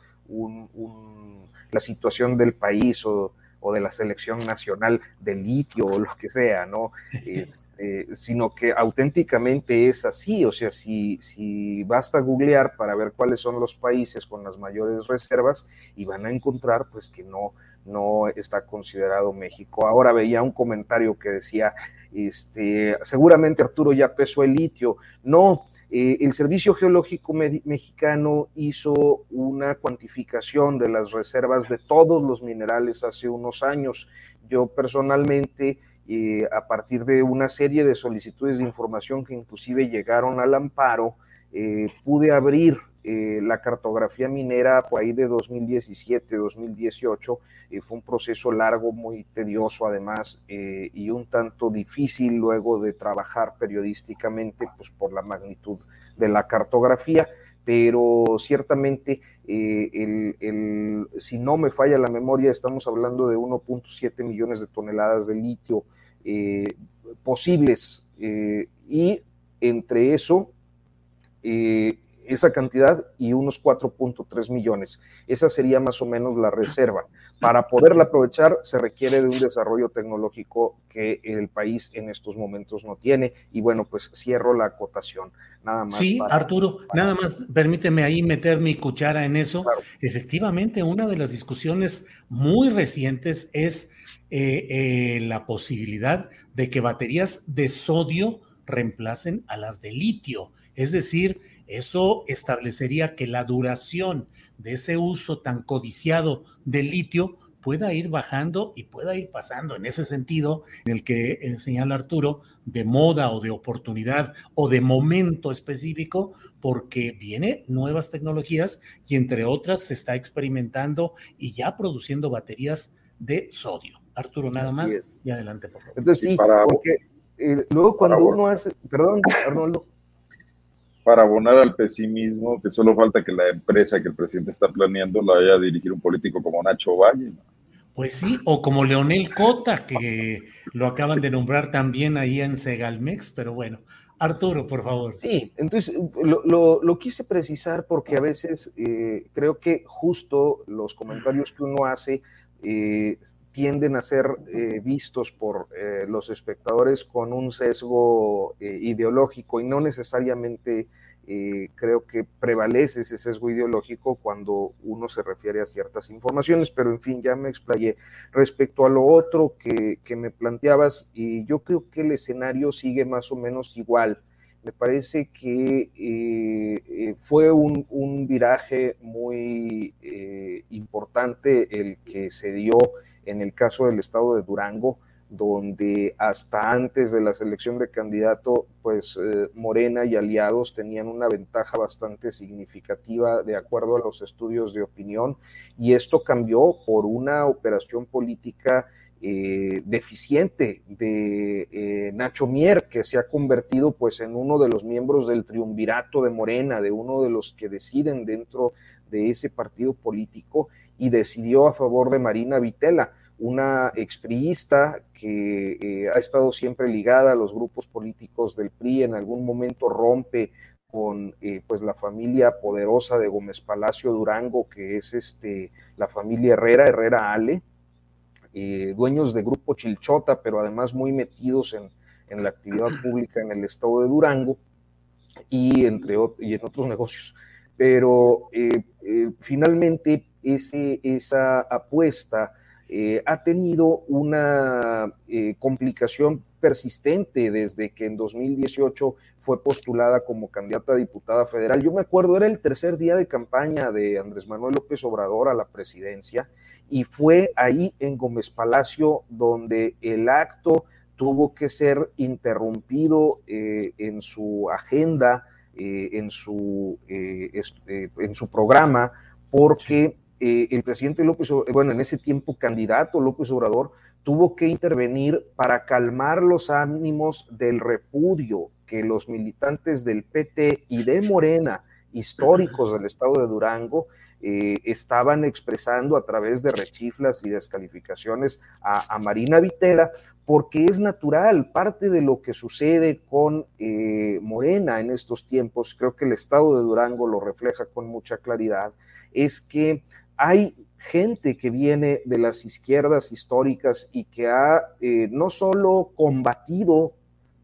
la situación del país o, o de la selección nacional de litio o lo que sea, ¿no? [LAUGHS] Este, sino que auténticamente es así, o sea, si, si basta googlear para ver cuáles son los países con las mayores reservas y van a encontrar pues que no, no está considerado México. Ahora veía un comentario que decía, este, seguramente Arturo ya pesó el litio. No, eh, el Servicio Geológico Mexicano hizo una cuantificación de las reservas de todos los minerales hace unos años. Yo personalmente, eh, a partir de una serie de solicitudes de información que inclusive llegaron al amparo, eh, pude abrir eh, la cartografía minera por ahí de 2017, 2018, eh, fue un proceso largo, muy tedioso además, eh, y un tanto difícil luego de trabajar periodísticamente, pues por la magnitud de la cartografía, pero ciertamente, si no me falla la memoria, estamos hablando de 1.7 millones de toneladas de litio posibles, y entre eso, esa cantidad y unos 4.3 millones. Esa sería más o menos la reserva. Para poderla aprovechar se requiere de un desarrollo tecnológico que el país en estos momentos no tiene. Y bueno, pues cierro la acotación. Nada más. Sí, Arturo, nada más permíteme ahí meter mi cuchara en eso. Efectivamente, una de las discusiones muy recientes es eh, eh, la posibilidad de que baterías de sodio reemplacen a las de litio. Es decir, eso establecería que la duración de ese uso tan codiciado del litio pueda ir bajando y pueda ir pasando en ese sentido en el que eh, señala Arturo, de moda o de oportunidad o de momento específico, porque viene nuevas tecnologías y entre otras se está experimentando y ya produciendo baterías de sodio. Arturo, nada más y adelante, por favor. Entonces, sí, porque eh, luego cuando uno hace, perdón, Arnoldo, para abonar al pesimismo, que solo falta que la empresa que el presidente está planeando la vaya a dirigir un político como Nacho Valle. Pues sí, o como Leonel Cota, que lo acaban de nombrar también ahí en Segalmex, pero bueno. Arturo, por favor. Sí, entonces lo, quise precisar porque a veces eh, creo que justo los comentarios que uno hace eh, tienden a ser eh, vistos por eh, los espectadores con un sesgo eh, ideológico y no necesariamente creo que prevalece ese sesgo ideológico cuando uno se refiere a ciertas informaciones, pero en fin, ya me explayé. Respecto a lo otro que, me planteabas, y yo creo que el escenario sigue más o menos igual. Me parece que fue un, viraje muy importante el que se dio en el caso del estado de Durango, donde hasta antes de la selección de candidato, pues eh, Morena y aliados tenían una ventaja bastante significativa de acuerdo a los estudios de opinión, y esto cambió por una operación política eh, deficiente de eh, Nacho Mier, que se ha convertido pues en uno de los miembros del triunvirato de Morena, de uno de los que deciden dentro de ese partido político y decidió a favor de Marina Vitela una expriista que eh, ha estado siempre ligada a los grupos políticos del PRI, en algún momento rompe con eh, pues la familia poderosa de Gómez Palacio Durango, que es este, la familia Herrera, Herrera Ale, eh, dueños de Grupo Chilchota, pero además muy metidos en, en, la actividad [CLEARS THROAT] pública en el estado de Durango y, entre, y en otros negocios. Pero finalmente ese, esa apuesta eh, ha tenido una eh, complicación persistente desde que en 2018 fue postulada como candidata a diputada federal. Yo me acuerdo, era el tercer día de campaña de Andrés Manuel López Obrador a la presidencia y fue ahí en Gómez Palacio donde el acto tuvo que ser interrumpido eh, en su agenda, en, su, en su programa, porque eh, el presidente López, bueno, en ese tiempo candidato López Obrador, tuvo que intervenir para calmar los ánimos del repudio que los militantes del PT y de Morena, históricos del estado de Durango, eh, estaban expresando a través de rechiflas y descalificaciones a, Marina Vitela, porque es natural, parte de lo que sucede con eh, Morena en estos tiempos, creo que el estado de Durango lo refleja con mucha claridad, es que hay gente que viene de las izquierdas históricas y que ha eh, no solo combatido,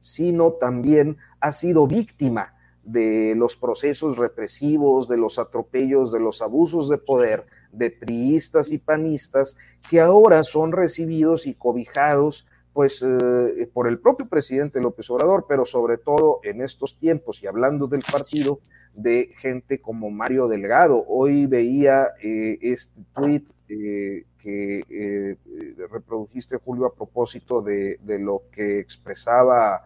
sino también ha sido víctima de los procesos represivos, de los atropellos, de los abusos de poder de priistas y panistas que ahora son recibidos y cobijados pues eh, por el propio presidente López Obrador, pero sobre todo en estos tiempos y hablando del partido, de gente como Mario Delgado. Hoy veía eh, este tweet eh, que eh, reprodujiste, Julio, a propósito de, lo que expresaba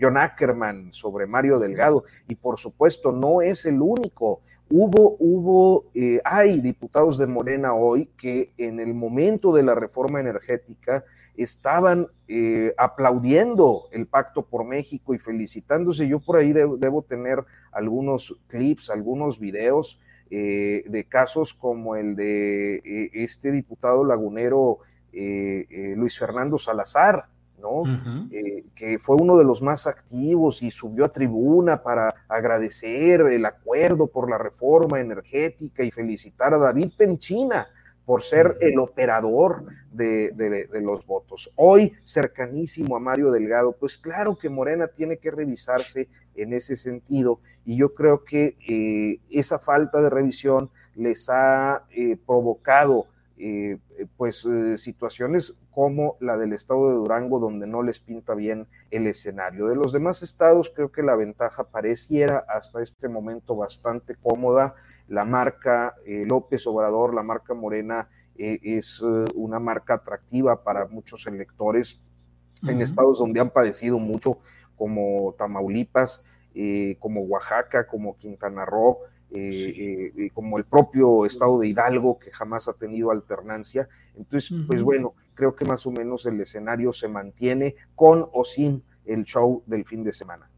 John Ackerman sobre Mario Delgado. Y por supuesto, no es el único. Hubo, hubo, hay diputados de Morena hoy que en el momento de la reforma energética estaban eh, aplaudiendo el pacto por México y felicitándose. Yo por ahí debo tener algunos clips, algunos videos eh, de casos como el de eh, este diputado lagunero Luis Fernando Salazar, ¿no? que fue uno de los más activos y subió a tribuna para agradecer el acuerdo por la reforma energética y felicitar a David Penchina, por ser el operador de, los votos. Hoy, cercanísimo a Mario Delgado, pues claro que Morena tiene que revisarse en ese sentido y yo creo que eh, esa falta de revisión les ha eh, provocado eh, pues situaciones como la del estado de Durango donde no les pinta bien el escenario. De los demás estados creo que la ventaja pareciera hasta este momento bastante cómoda. La marca eh, López Obrador, la marca Morena, eh, es eh, una marca atractiva para muchos electores en estados donde han padecido mucho, como Tamaulipas, como Oaxaca, como Quintana Roo, como el propio estado de Hidalgo, que jamás ha tenido alternancia. Entonces, pues bueno, creo que más o menos el escenario se mantiene con o sin el show del fin de semana.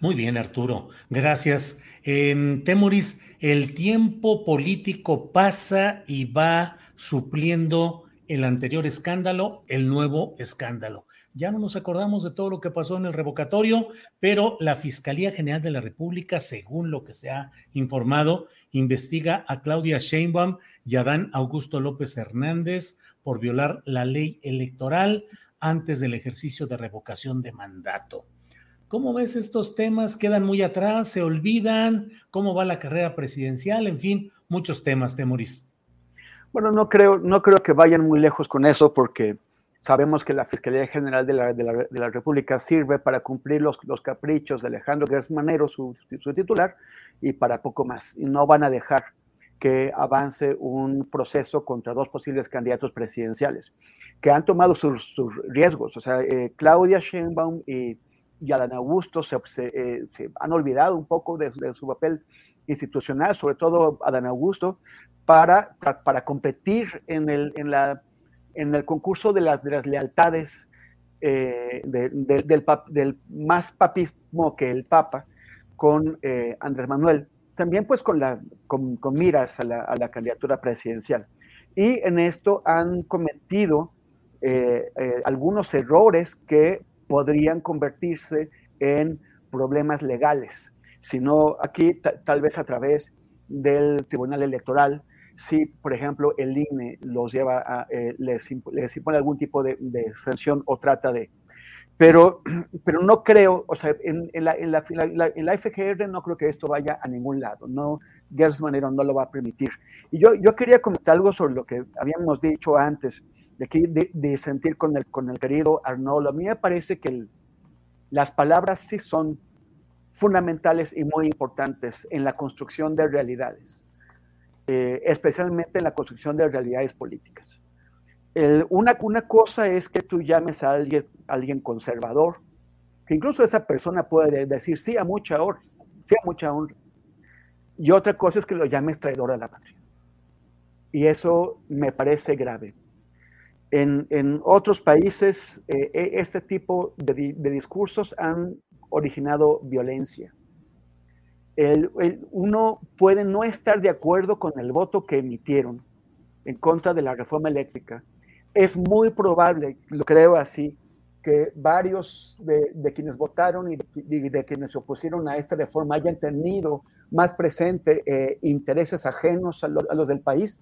Muy bien, Arturo. Gracias. En Temoris, el tiempo político pasa y va supliendo el anterior escándalo, el nuevo escándalo. Ya no nos acordamos de todo lo que pasó en el revocatorio, pero la Fiscalía General de la República, según lo que se ha informado, investiga a Claudia Sheinbaum y a Dan Augusto López Hernández por violar la ley electoral antes del ejercicio de revocación de mandato. ¿Cómo ves estos temas? ¿Quedan muy atrás? ¿Se olvidan? ¿Cómo va la carrera presidencial? En fin, muchos temas, Temoris. Bueno, no creo, no creo que vayan muy lejos con eso porque sabemos que la Fiscalía General de la, República sirve para cumplir los, los caprichos de Alejandro Gersmanero, su, su titular, y para poco más. Y no van a dejar que avance un proceso contra dos posibles candidatos presidenciales, que han tomado sus, riesgos. O sea, eh, Claudia Sheinbaum y, y Adán Augusto eh, se, han olvidado un poco de, su papel institucional, sobre todo Adán Augusto, para, para competir en el, en, la, en el concurso de las, de las lealtades eh, del, del, más papismo que el Papa con Andrés Manuel también pues con, la, con, miras a la, candidatura presidencial. Y en esto han cometido eh, eh, algunos errores que podrían convertirse en problemas legales, sino aquí tal vez a través del Tribunal Electoral, si por ejemplo el INE los lleva a, eh, les, les, impone algún tipo de sanción o trata de pero, [CLEARS THROAT] pero no creo, o sea, en, la, en, la, en, la, FGR no creo que esto vaya a ningún lado, no, Gers Manero no lo va a permitir. Y yo, yo quería comentar algo sobre lo que habíamos dicho antes, de, que, de, sentir con el, con el querido Arnoldo. A mí me parece que las palabras sí son fundamentales y muy importantes en la construcción de realidades, eh, especialmente en la construcción de realidades políticas una, una, cosa es que tú llames a alguien, conservador, que incluso esa persona puede decir sí a mucha honra, sí a mucha honra. Y otra cosa es que lo llames traidor a la patria. Y eso me parece grave. En, en otros países, eh, e, este tipo de, de, discursos han originado violencia. El, uno puede no estar de acuerdo con el voto que emitieron en contra de la reforma eléctrica, es muy probable, lo creo así, que varios de, quienes votaron y de, quienes se opusieron a esta reforma hayan tenido más presente eh, intereses ajenos a, los del país.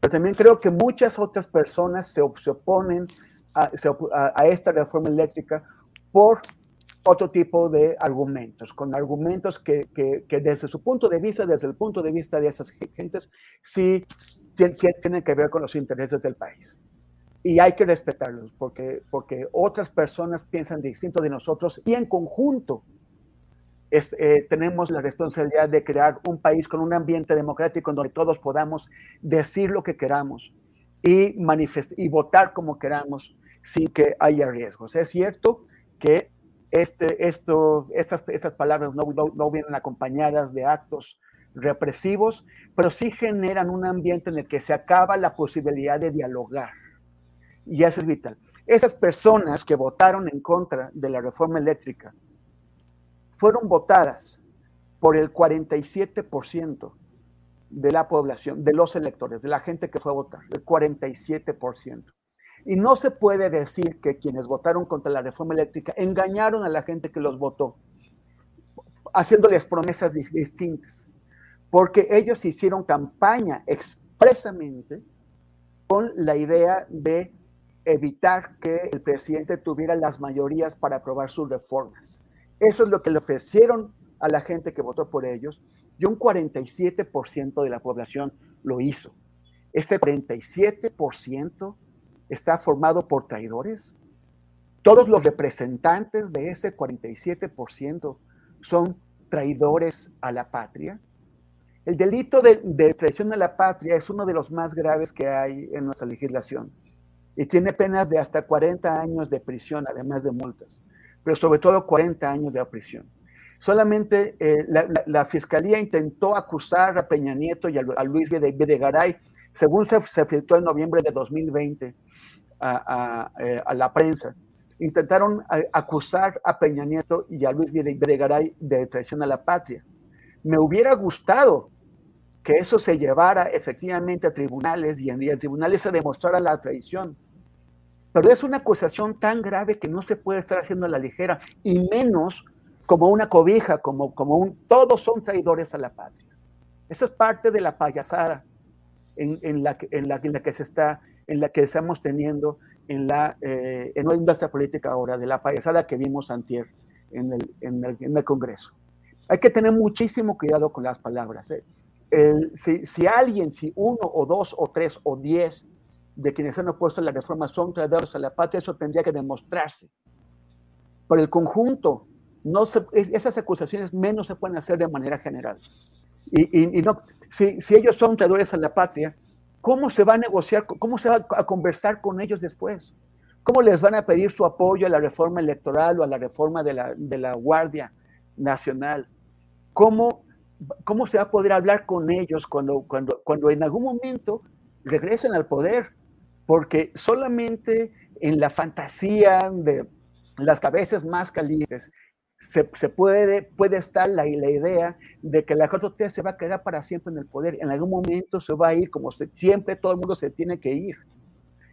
Pero también creo que muchas otras personas se, oponen a, esta reforma eléctrica por otro tipo de argumentos, con argumentos que, que, desde su punto de vista, desde el punto de vista de esas gentes, sí tienen que ver con los intereses del país. Y hay que respetarlos porque, porque otras personas piensan distinto de nosotros y en conjunto eh, tenemos la responsabilidad de crear un país con un ambiente democrático en donde todos podamos decir lo que queramos y, y votar como queramos sin que haya riesgos. Es cierto que este, esto, estas, palabras no, no vienen acompañadas de actos represivos, pero sí generan un ambiente en el que se acaba la posibilidad de dialogar. Y eso es vital. Esas personas que votaron en contra de la reforma eléctrica fueron votadas por el 47% de la población, de los electores, de la gente que fue a votar, el 47%. Y no se puede decir que quienes votaron contra la reforma eléctrica engañaron a la gente que los votó, haciéndoles promesas distintas porque ellos hicieron campaña expresamente con la idea de evitar que el presidente tuviera las mayorías para aprobar sus reformas. Eso es lo que le ofrecieron a la gente que votó por ellos y un 47% de la población lo hizo. Ese 47% está formado por traidores. Todos los representantes de ese 47% son traidores a la patria. El delito de, traición a la patria es uno de los más graves que hay en nuestra legislación y tiene penas de hasta 40 años de prisión, además de multas, pero sobre todo 40 años de prisión. Solamente eh, la, fiscalía intentó acusar a Peña Nieto y a, Luis Videgaray, según se, filtró en noviembre de 2020 a, eh, a la prensa. Intentaron eh, acusar a Peña Nieto y a Luis Videgaray de traición a la patria. Me hubiera gustado que eso se llevara efectivamente a tribunales y en, tribunales se demostrara la traición. Pero es una acusación tan grave que no se puede estar haciendo a la ligera, y menos como una cobija, como, como un... Todos son traidores a la patria. Esa es parte de la payasada en la que se está, en la que estamos teniendo en la eh, en nuestra política ahora, de la payasada que vimos antier en el, en el, en el Congreso. Hay que tener muchísimo cuidado con las palabras. ¿eh? si, alguien, si uno o dos o tres o diez de quienes han opuesto a la reforma son traidores a la patria, eso tendría que demostrarse. Por el conjunto, no esas acusaciones menos se pueden hacer de manera general. Y, no, si, si ellos son traidores a la patria, ¿cómo se va a negociar, cómo se va a conversar con ellos después? ¿Cómo les van a pedir su apoyo a la reforma electoral o a la reforma de la, de la Guardia Nacional? ¿Cómo, ¿Cómo se va a poder hablar con ellos cuando, cuando, cuando en algún momento regresen al poder? Porque solamente en la fantasía de las cabezas más calientes se, puede, puede estar la, la, idea de que la 4T se va a quedar para siempre en el poder. En algún momento se va a ir, como siempre todo el mundo se tiene que ir.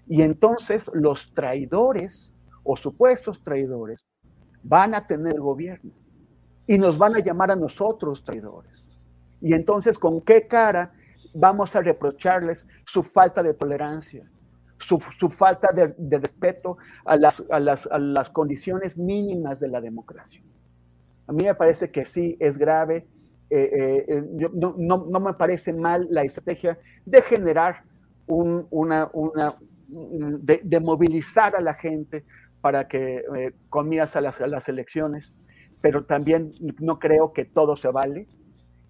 Y entonces los traidores o supuestos traidores van a tener gobierno y nos van a llamar a nosotros traidores. Y entonces, ¿con qué cara vamos a reprocharles su falta de tolerancia, su, falta de, respeto a las, a las condiciones mínimas de la democracia? A mí me parece que sí es grave. Eh, eh, no, no, me parece mal la estrategia de generar una, una de, movilizar a la gente para que eh, a las, a las, elecciones, pero también no creo que todo se vale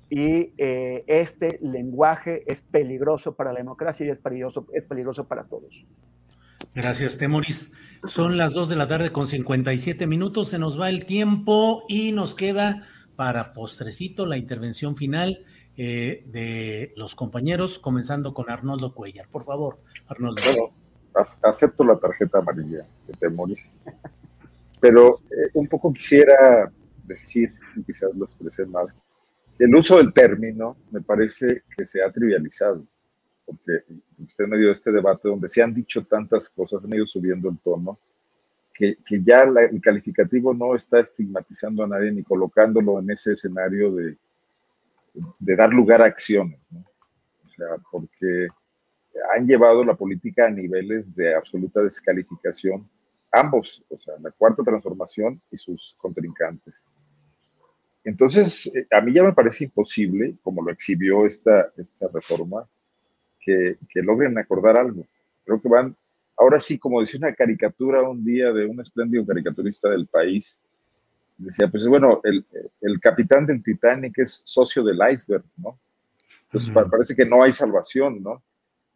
y este lenguaje es peligroso para la democracia y es peligroso, es peligroso para todos. Gracias, Temoris. Son las 2 de la tarde con 57 minutos, se nos va el tiempo y nos queda para postrecito la intervención final eh, de los compañeros, comenzando con Arnoldo Cuellar. Por favor, Arnoldo. Bueno, acepto la tarjeta amarilla de Temoris, [LAUGHS] pero eh, un poco quisiera decir, quizás lo expresé mal, el uso del término me parece que se ha trivializado porque usted me dio este debate donde se han dicho tantas cosas, han ido subiendo el tono, que, que ya el calificativo no está estigmatizando a nadie ni colocándolo en ese escenario de, de dar lugar a acciones, ¿no? O sea, porque han llevado la política a niveles de absoluta descalificación, ambos, o sea, la cuarta transformación y sus contrincantes. Entonces, eh, a mí ya me parece imposible, como lo exhibió esta, esta reforma, que, logren acordar algo. Creo que van, ahora sí, como decía una caricatura un día de un espléndido caricaturista del país, decía, pues bueno, el, el capitán del Titanic es socio del iceberg, ¿no? Entonces parece que no hay salvación, ¿no?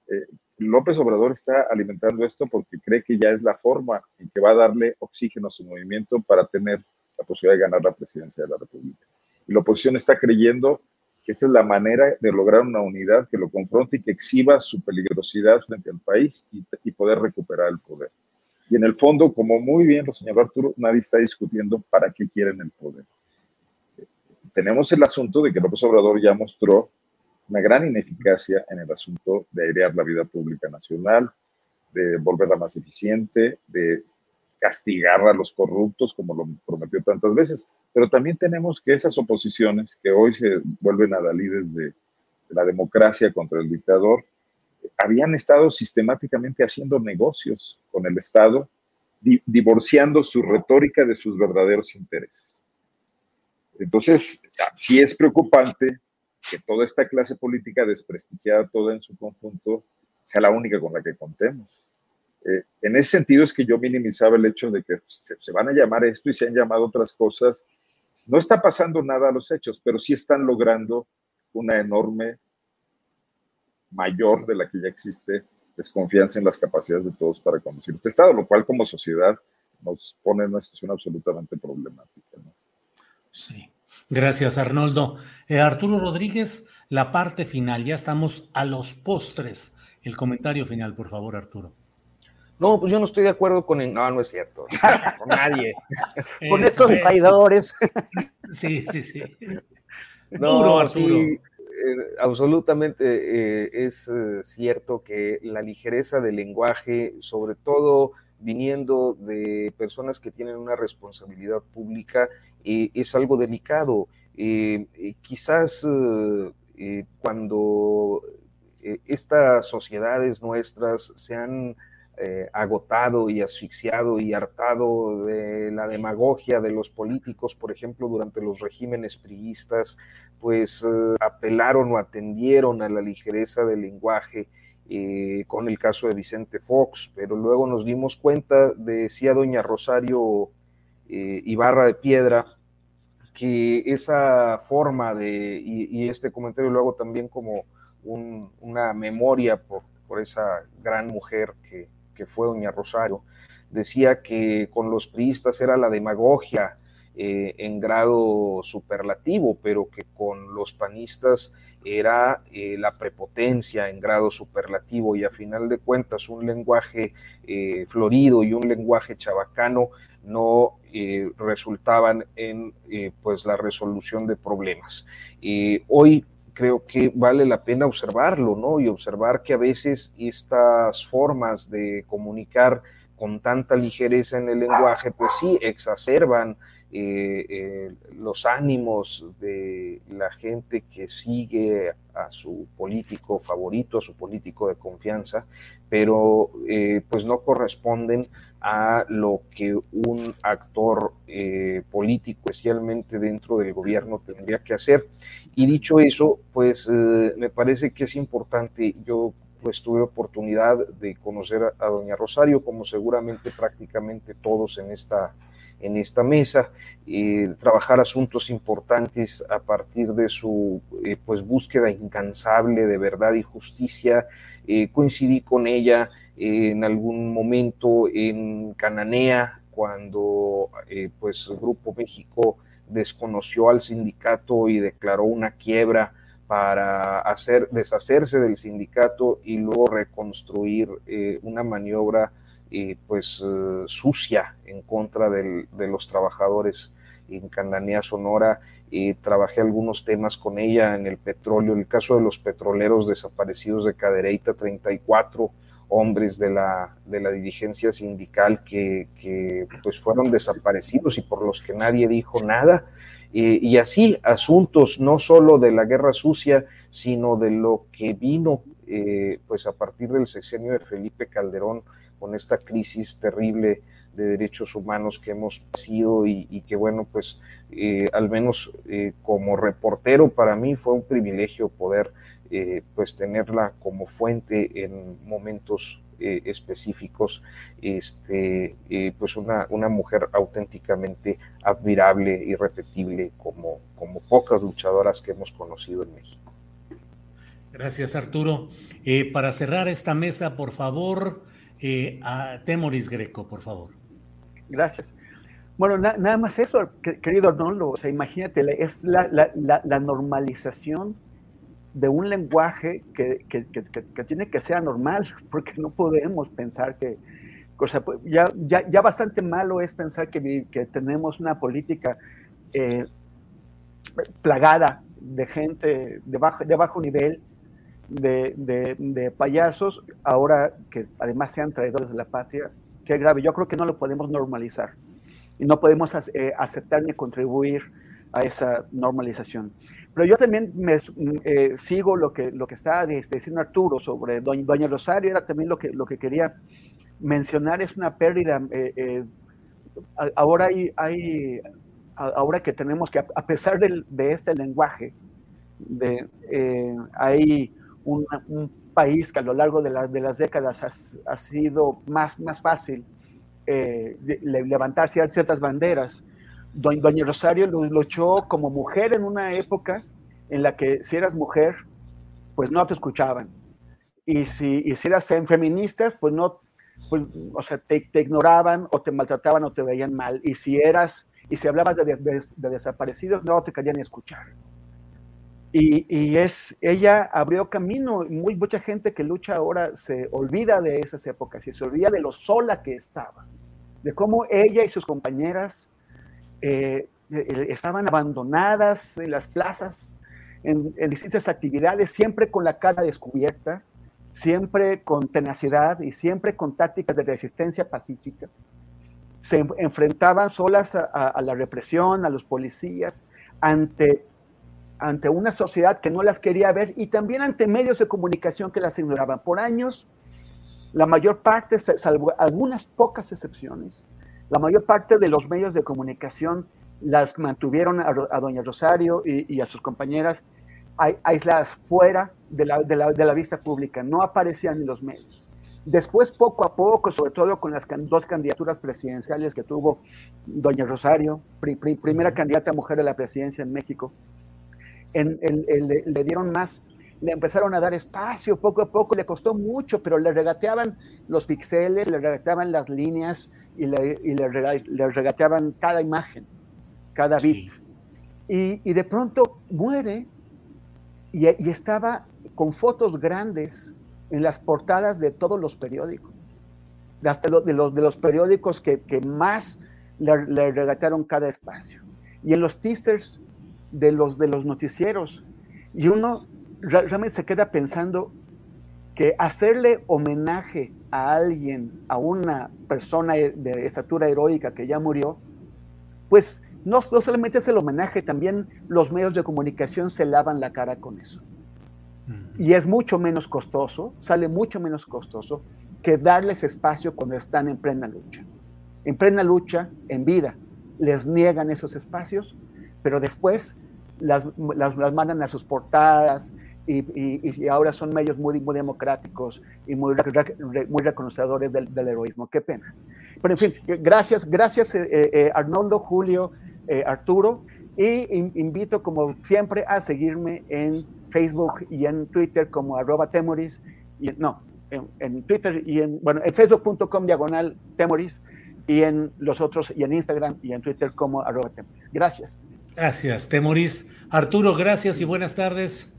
Eh, López Obrador está alimentando esto porque cree que ya es la forma en que va a darle oxígeno a su movimiento para tener la posibilidad de ganar la presidencia de la República. Y la oposición está creyendo que esa es la manera de lograr una unidad que lo confronte y que exhiba su peligrosidad frente al país y, poder recuperar el poder. Y en el fondo, como muy bien lo señaló Arturo, nadie está discutiendo para qué quieren el poder. Tenemos el asunto de que López Obrador ya mostró una gran ineficacia en el asunto de airear la vida pública nacional, de volverla más eficiente, de castigar a los corruptos, como lo prometió tantas veces. Pero también tenemos que esas oposiciones que hoy se vuelven adalides de, de la democracia contra el dictador, habían estado sistemáticamente haciendo negocios con el Estado, divorciando su retórica de sus verdaderos intereses. Entonces, sí es preocupante que toda esta clase política desprestigiada toda en su conjunto sea la única con la que contemos. Eh, en ese sentido es que yo minimizaba el hecho de que se, van a llamar esto y se han llamado otras cosas. No está pasando nada a los hechos, pero sí están logrando una enorme, mayor de la que ya existe, desconfianza en las capacidades de todos para conducir este Estado, lo cual como sociedad nos pone en una situación absolutamente problemática. Sí. Gracias, Arnoldo. Eh, Arturo Rodríguez, la parte final, ya estamos a los postres. El comentario final, por favor, Arturo. No, pues yo no estoy de acuerdo con. No, no es cierto. [LAUGHS] con nadie. con estos traidores. sí, sí, sí. No, sí, eh, absolutamente eh, es eh, cierto que la ligereza del lenguaje, sobre todo viniendo de personas que tienen una responsabilidad pública, es algo delicado. quizás cuando estas sociedades nuestras se han eh, agotado y asfixiado y hartado de la demagogia de los políticos, por ejemplo, durante los regímenes priistas, pues eh, apelaron o atendieron a la ligereza del lenguaje eh, con el caso de Vicente Fox, pero luego nos dimos cuenta, decía doña Rosario Ibarra de Piedra, que esa forma de, y, este comentario lo hago también como una memoria por, por, esa gran mujer que, que, fue doña Rosario, decía que con los priistas era la demagogia eh, en grado superlativo, pero que con los panistas era eh, la prepotencia en grado superlativo y a final de cuentas un lenguaje eh, florido y un lenguaje chabacano no resultaban en pues la resolución de problemas. hoy creo que vale la pena observarlo, ¿no? Y observar que a veces estas formas de comunicar con tanta ligereza en el lenguaje, pues sí, exacerban eh, eh, los ánimos de la gente que sigue a su político favorito, a su político de confianza, pero eh, pues no corresponden a lo que un actor político, especialmente dentro del gobierno, tendría que hacer. Y dicho eso, pues me parece que es importante, yo pues tuve oportunidad de conocer a, doña Rosario, como seguramente prácticamente todos en esta en esta mesa, y trabajar asuntos importantes a partir de su eh, pues búsqueda incansable de verdad y justicia. Eh, coincidí con ella en algún momento en Cananea, cuando eh, pues Grupo México desconoció al sindicato y declaró una quiebra para hacer, deshacerse del sindicato y luego reconstruir una maniobra pues eh, sucia en contra de los trabajadores en Candanea Sonora. y trabajé algunos temas con ella en el petróleo, el caso de los petroleros desaparecidos de Cadereyta, 34 hombres de la, de la dirigencia sindical que, que, pues fueron desaparecidos y por los que nadie dijo nada. y así asuntos no solo de la guerra sucia, sino de lo que vino eh, pues a partir del sexenio de Felipe Calderón con esta crisis terrible de derechos humanos que hemos sido y, que bueno, pues eh, al menos eh, como reportero para mí fue un privilegio poder eh, pues tenerla como fuente en momentos específicos, este, pues una, una mujer auténticamente admirable y repetible como, como pocas luchadoras que hemos conocido en México. Gracias Arturo. para cerrar esta mesa, por favor, eh, a Temoris Greco, por favor. Gracias. Bueno, nada más eso, querido Arnoldo, o sea, imagínate, es la, normalización de un lenguaje que, tiene que ser normal, [LAUGHS] porque no podemos pensar que, pues, ya, ya, bastante malo es pensar que, tenemos una política eh, plagada de gente de bajo, de bajo nivel, de, payasos, ahora que además sean traidores de la patria, qué grave. Yo creo que no lo podemos normalizar y no podemos eh, aceptar ni contribuir a esa normalización. Pero yo también me, eh, sigo lo que, lo que está diciendo Arturo sobre Doña, Rosario, era también lo que, lo que quería mencionar, es una pérdida. Eh, ahora hay, ahora que tenemos que, a pesar de este lenguaje, de, hay un, país que a lo largo de, de las décadas ha, sido más, más fácil eh, levantar ciertas banderas. Doña Rosario luchó como mujer en una época en la que si eras mujer, pues no te escuchaban. Y si, y si eras feministas, pues no, pues, o sea, te, ignoraban o te maltrataban o te veían mal. Y si eras, y si hablabas de, de desaparecidos, no te querían escuchar. Y, es, ella abrió camino, muy, mucha gente que lucha ahora se olvida de esas épocas y se olvida de lo sola que estaba, de cómo ella y sus compañeras eh, eh, estaban abandonadas en las plazas, en, distintas actividades, siempre con la cara descubierta, siempre con tenacidad y siempre con tácticas de resistencia pacífica. Se enfrentaban solas a la represión, a los policías, ante ante una sociedad que no las quería ver y también ante medios de comunicación que las ignoraban. Por años, la mayor parte, salvo algunas pocas excepciones, la mayor parte de los medios de comunicación las mantuvieron a, doña Rosario y, a sus compañeras aisladas fuera de la, de, la, de la, vista pública, no aparecían en los medios. Después, poco a poco, sobre todo con las dos candidaturas presidenciales que tuvo doña Rosario, primera candidata mujer a la presidencia en México, le dieron más, le empezaron a dar espacio poco a poco, le costó mucho, pero le regateaban los pixeles, le regateaban las líneas y le, regateaban cada imagen, cada bit. Y, de pronto muere y, estaba con fotos grandes en las portadas de todos los periódicos, hasta de, los, de los periódicos que, más le, le, regatearon cada espacio. Y en los teasers de los, de los noticieros. Y uno realmente se queda pensando que hacerle homenaje a alguien, a una persona de estatura heroica que ya murió, pues no, no, solamente es el homenaje, también los medios de comunicación se lavan la cara con eso. Y es mucho menos costoso, sale mucho menos costoso que darles espacio cuando están en plena lucha. En plena lucha, en vida, les niegan esos espacios, pero después las, las, mandan a sus portadas y, ahora son medios muy, muy democráticos y muy, muy reconocedores del, heroísmo. Qué pena. Pero en fin, gracias, gracias eh, eh, Arnoldo, Julio, eh, Arturo. Y invito, como siempre, a seguirme en Facebook y en Twitter como arroba temoris. Y, no, en, Twitter y en, bueno, en facebook.com diagonal temoris y en los otros, y en Instagram y en Twitter como arroba temoris. Gracias. Gracias, Temoris. Arturo, gracias y buenas tardes.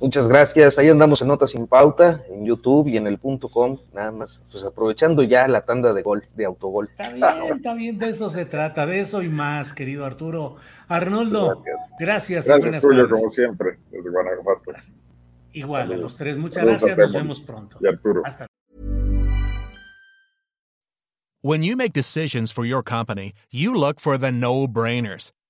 Muchas gracias. Ahí andamos en Notas sin Pauta, en YouTube y en el punto com, nada más. Pues aprovechando ya la tanda de gol, de autogol. Está bien, está bien, de eso se trata, de eso y más, querido Arturo. Arnoldo, gracias. Gracias, Julio, como siempre, desde Guanajuato. Igual, a los tres, muchas gracias, nos vemos pronto. Y Arturo. Hasta When you make decisions for your company, you look for the no-brainers.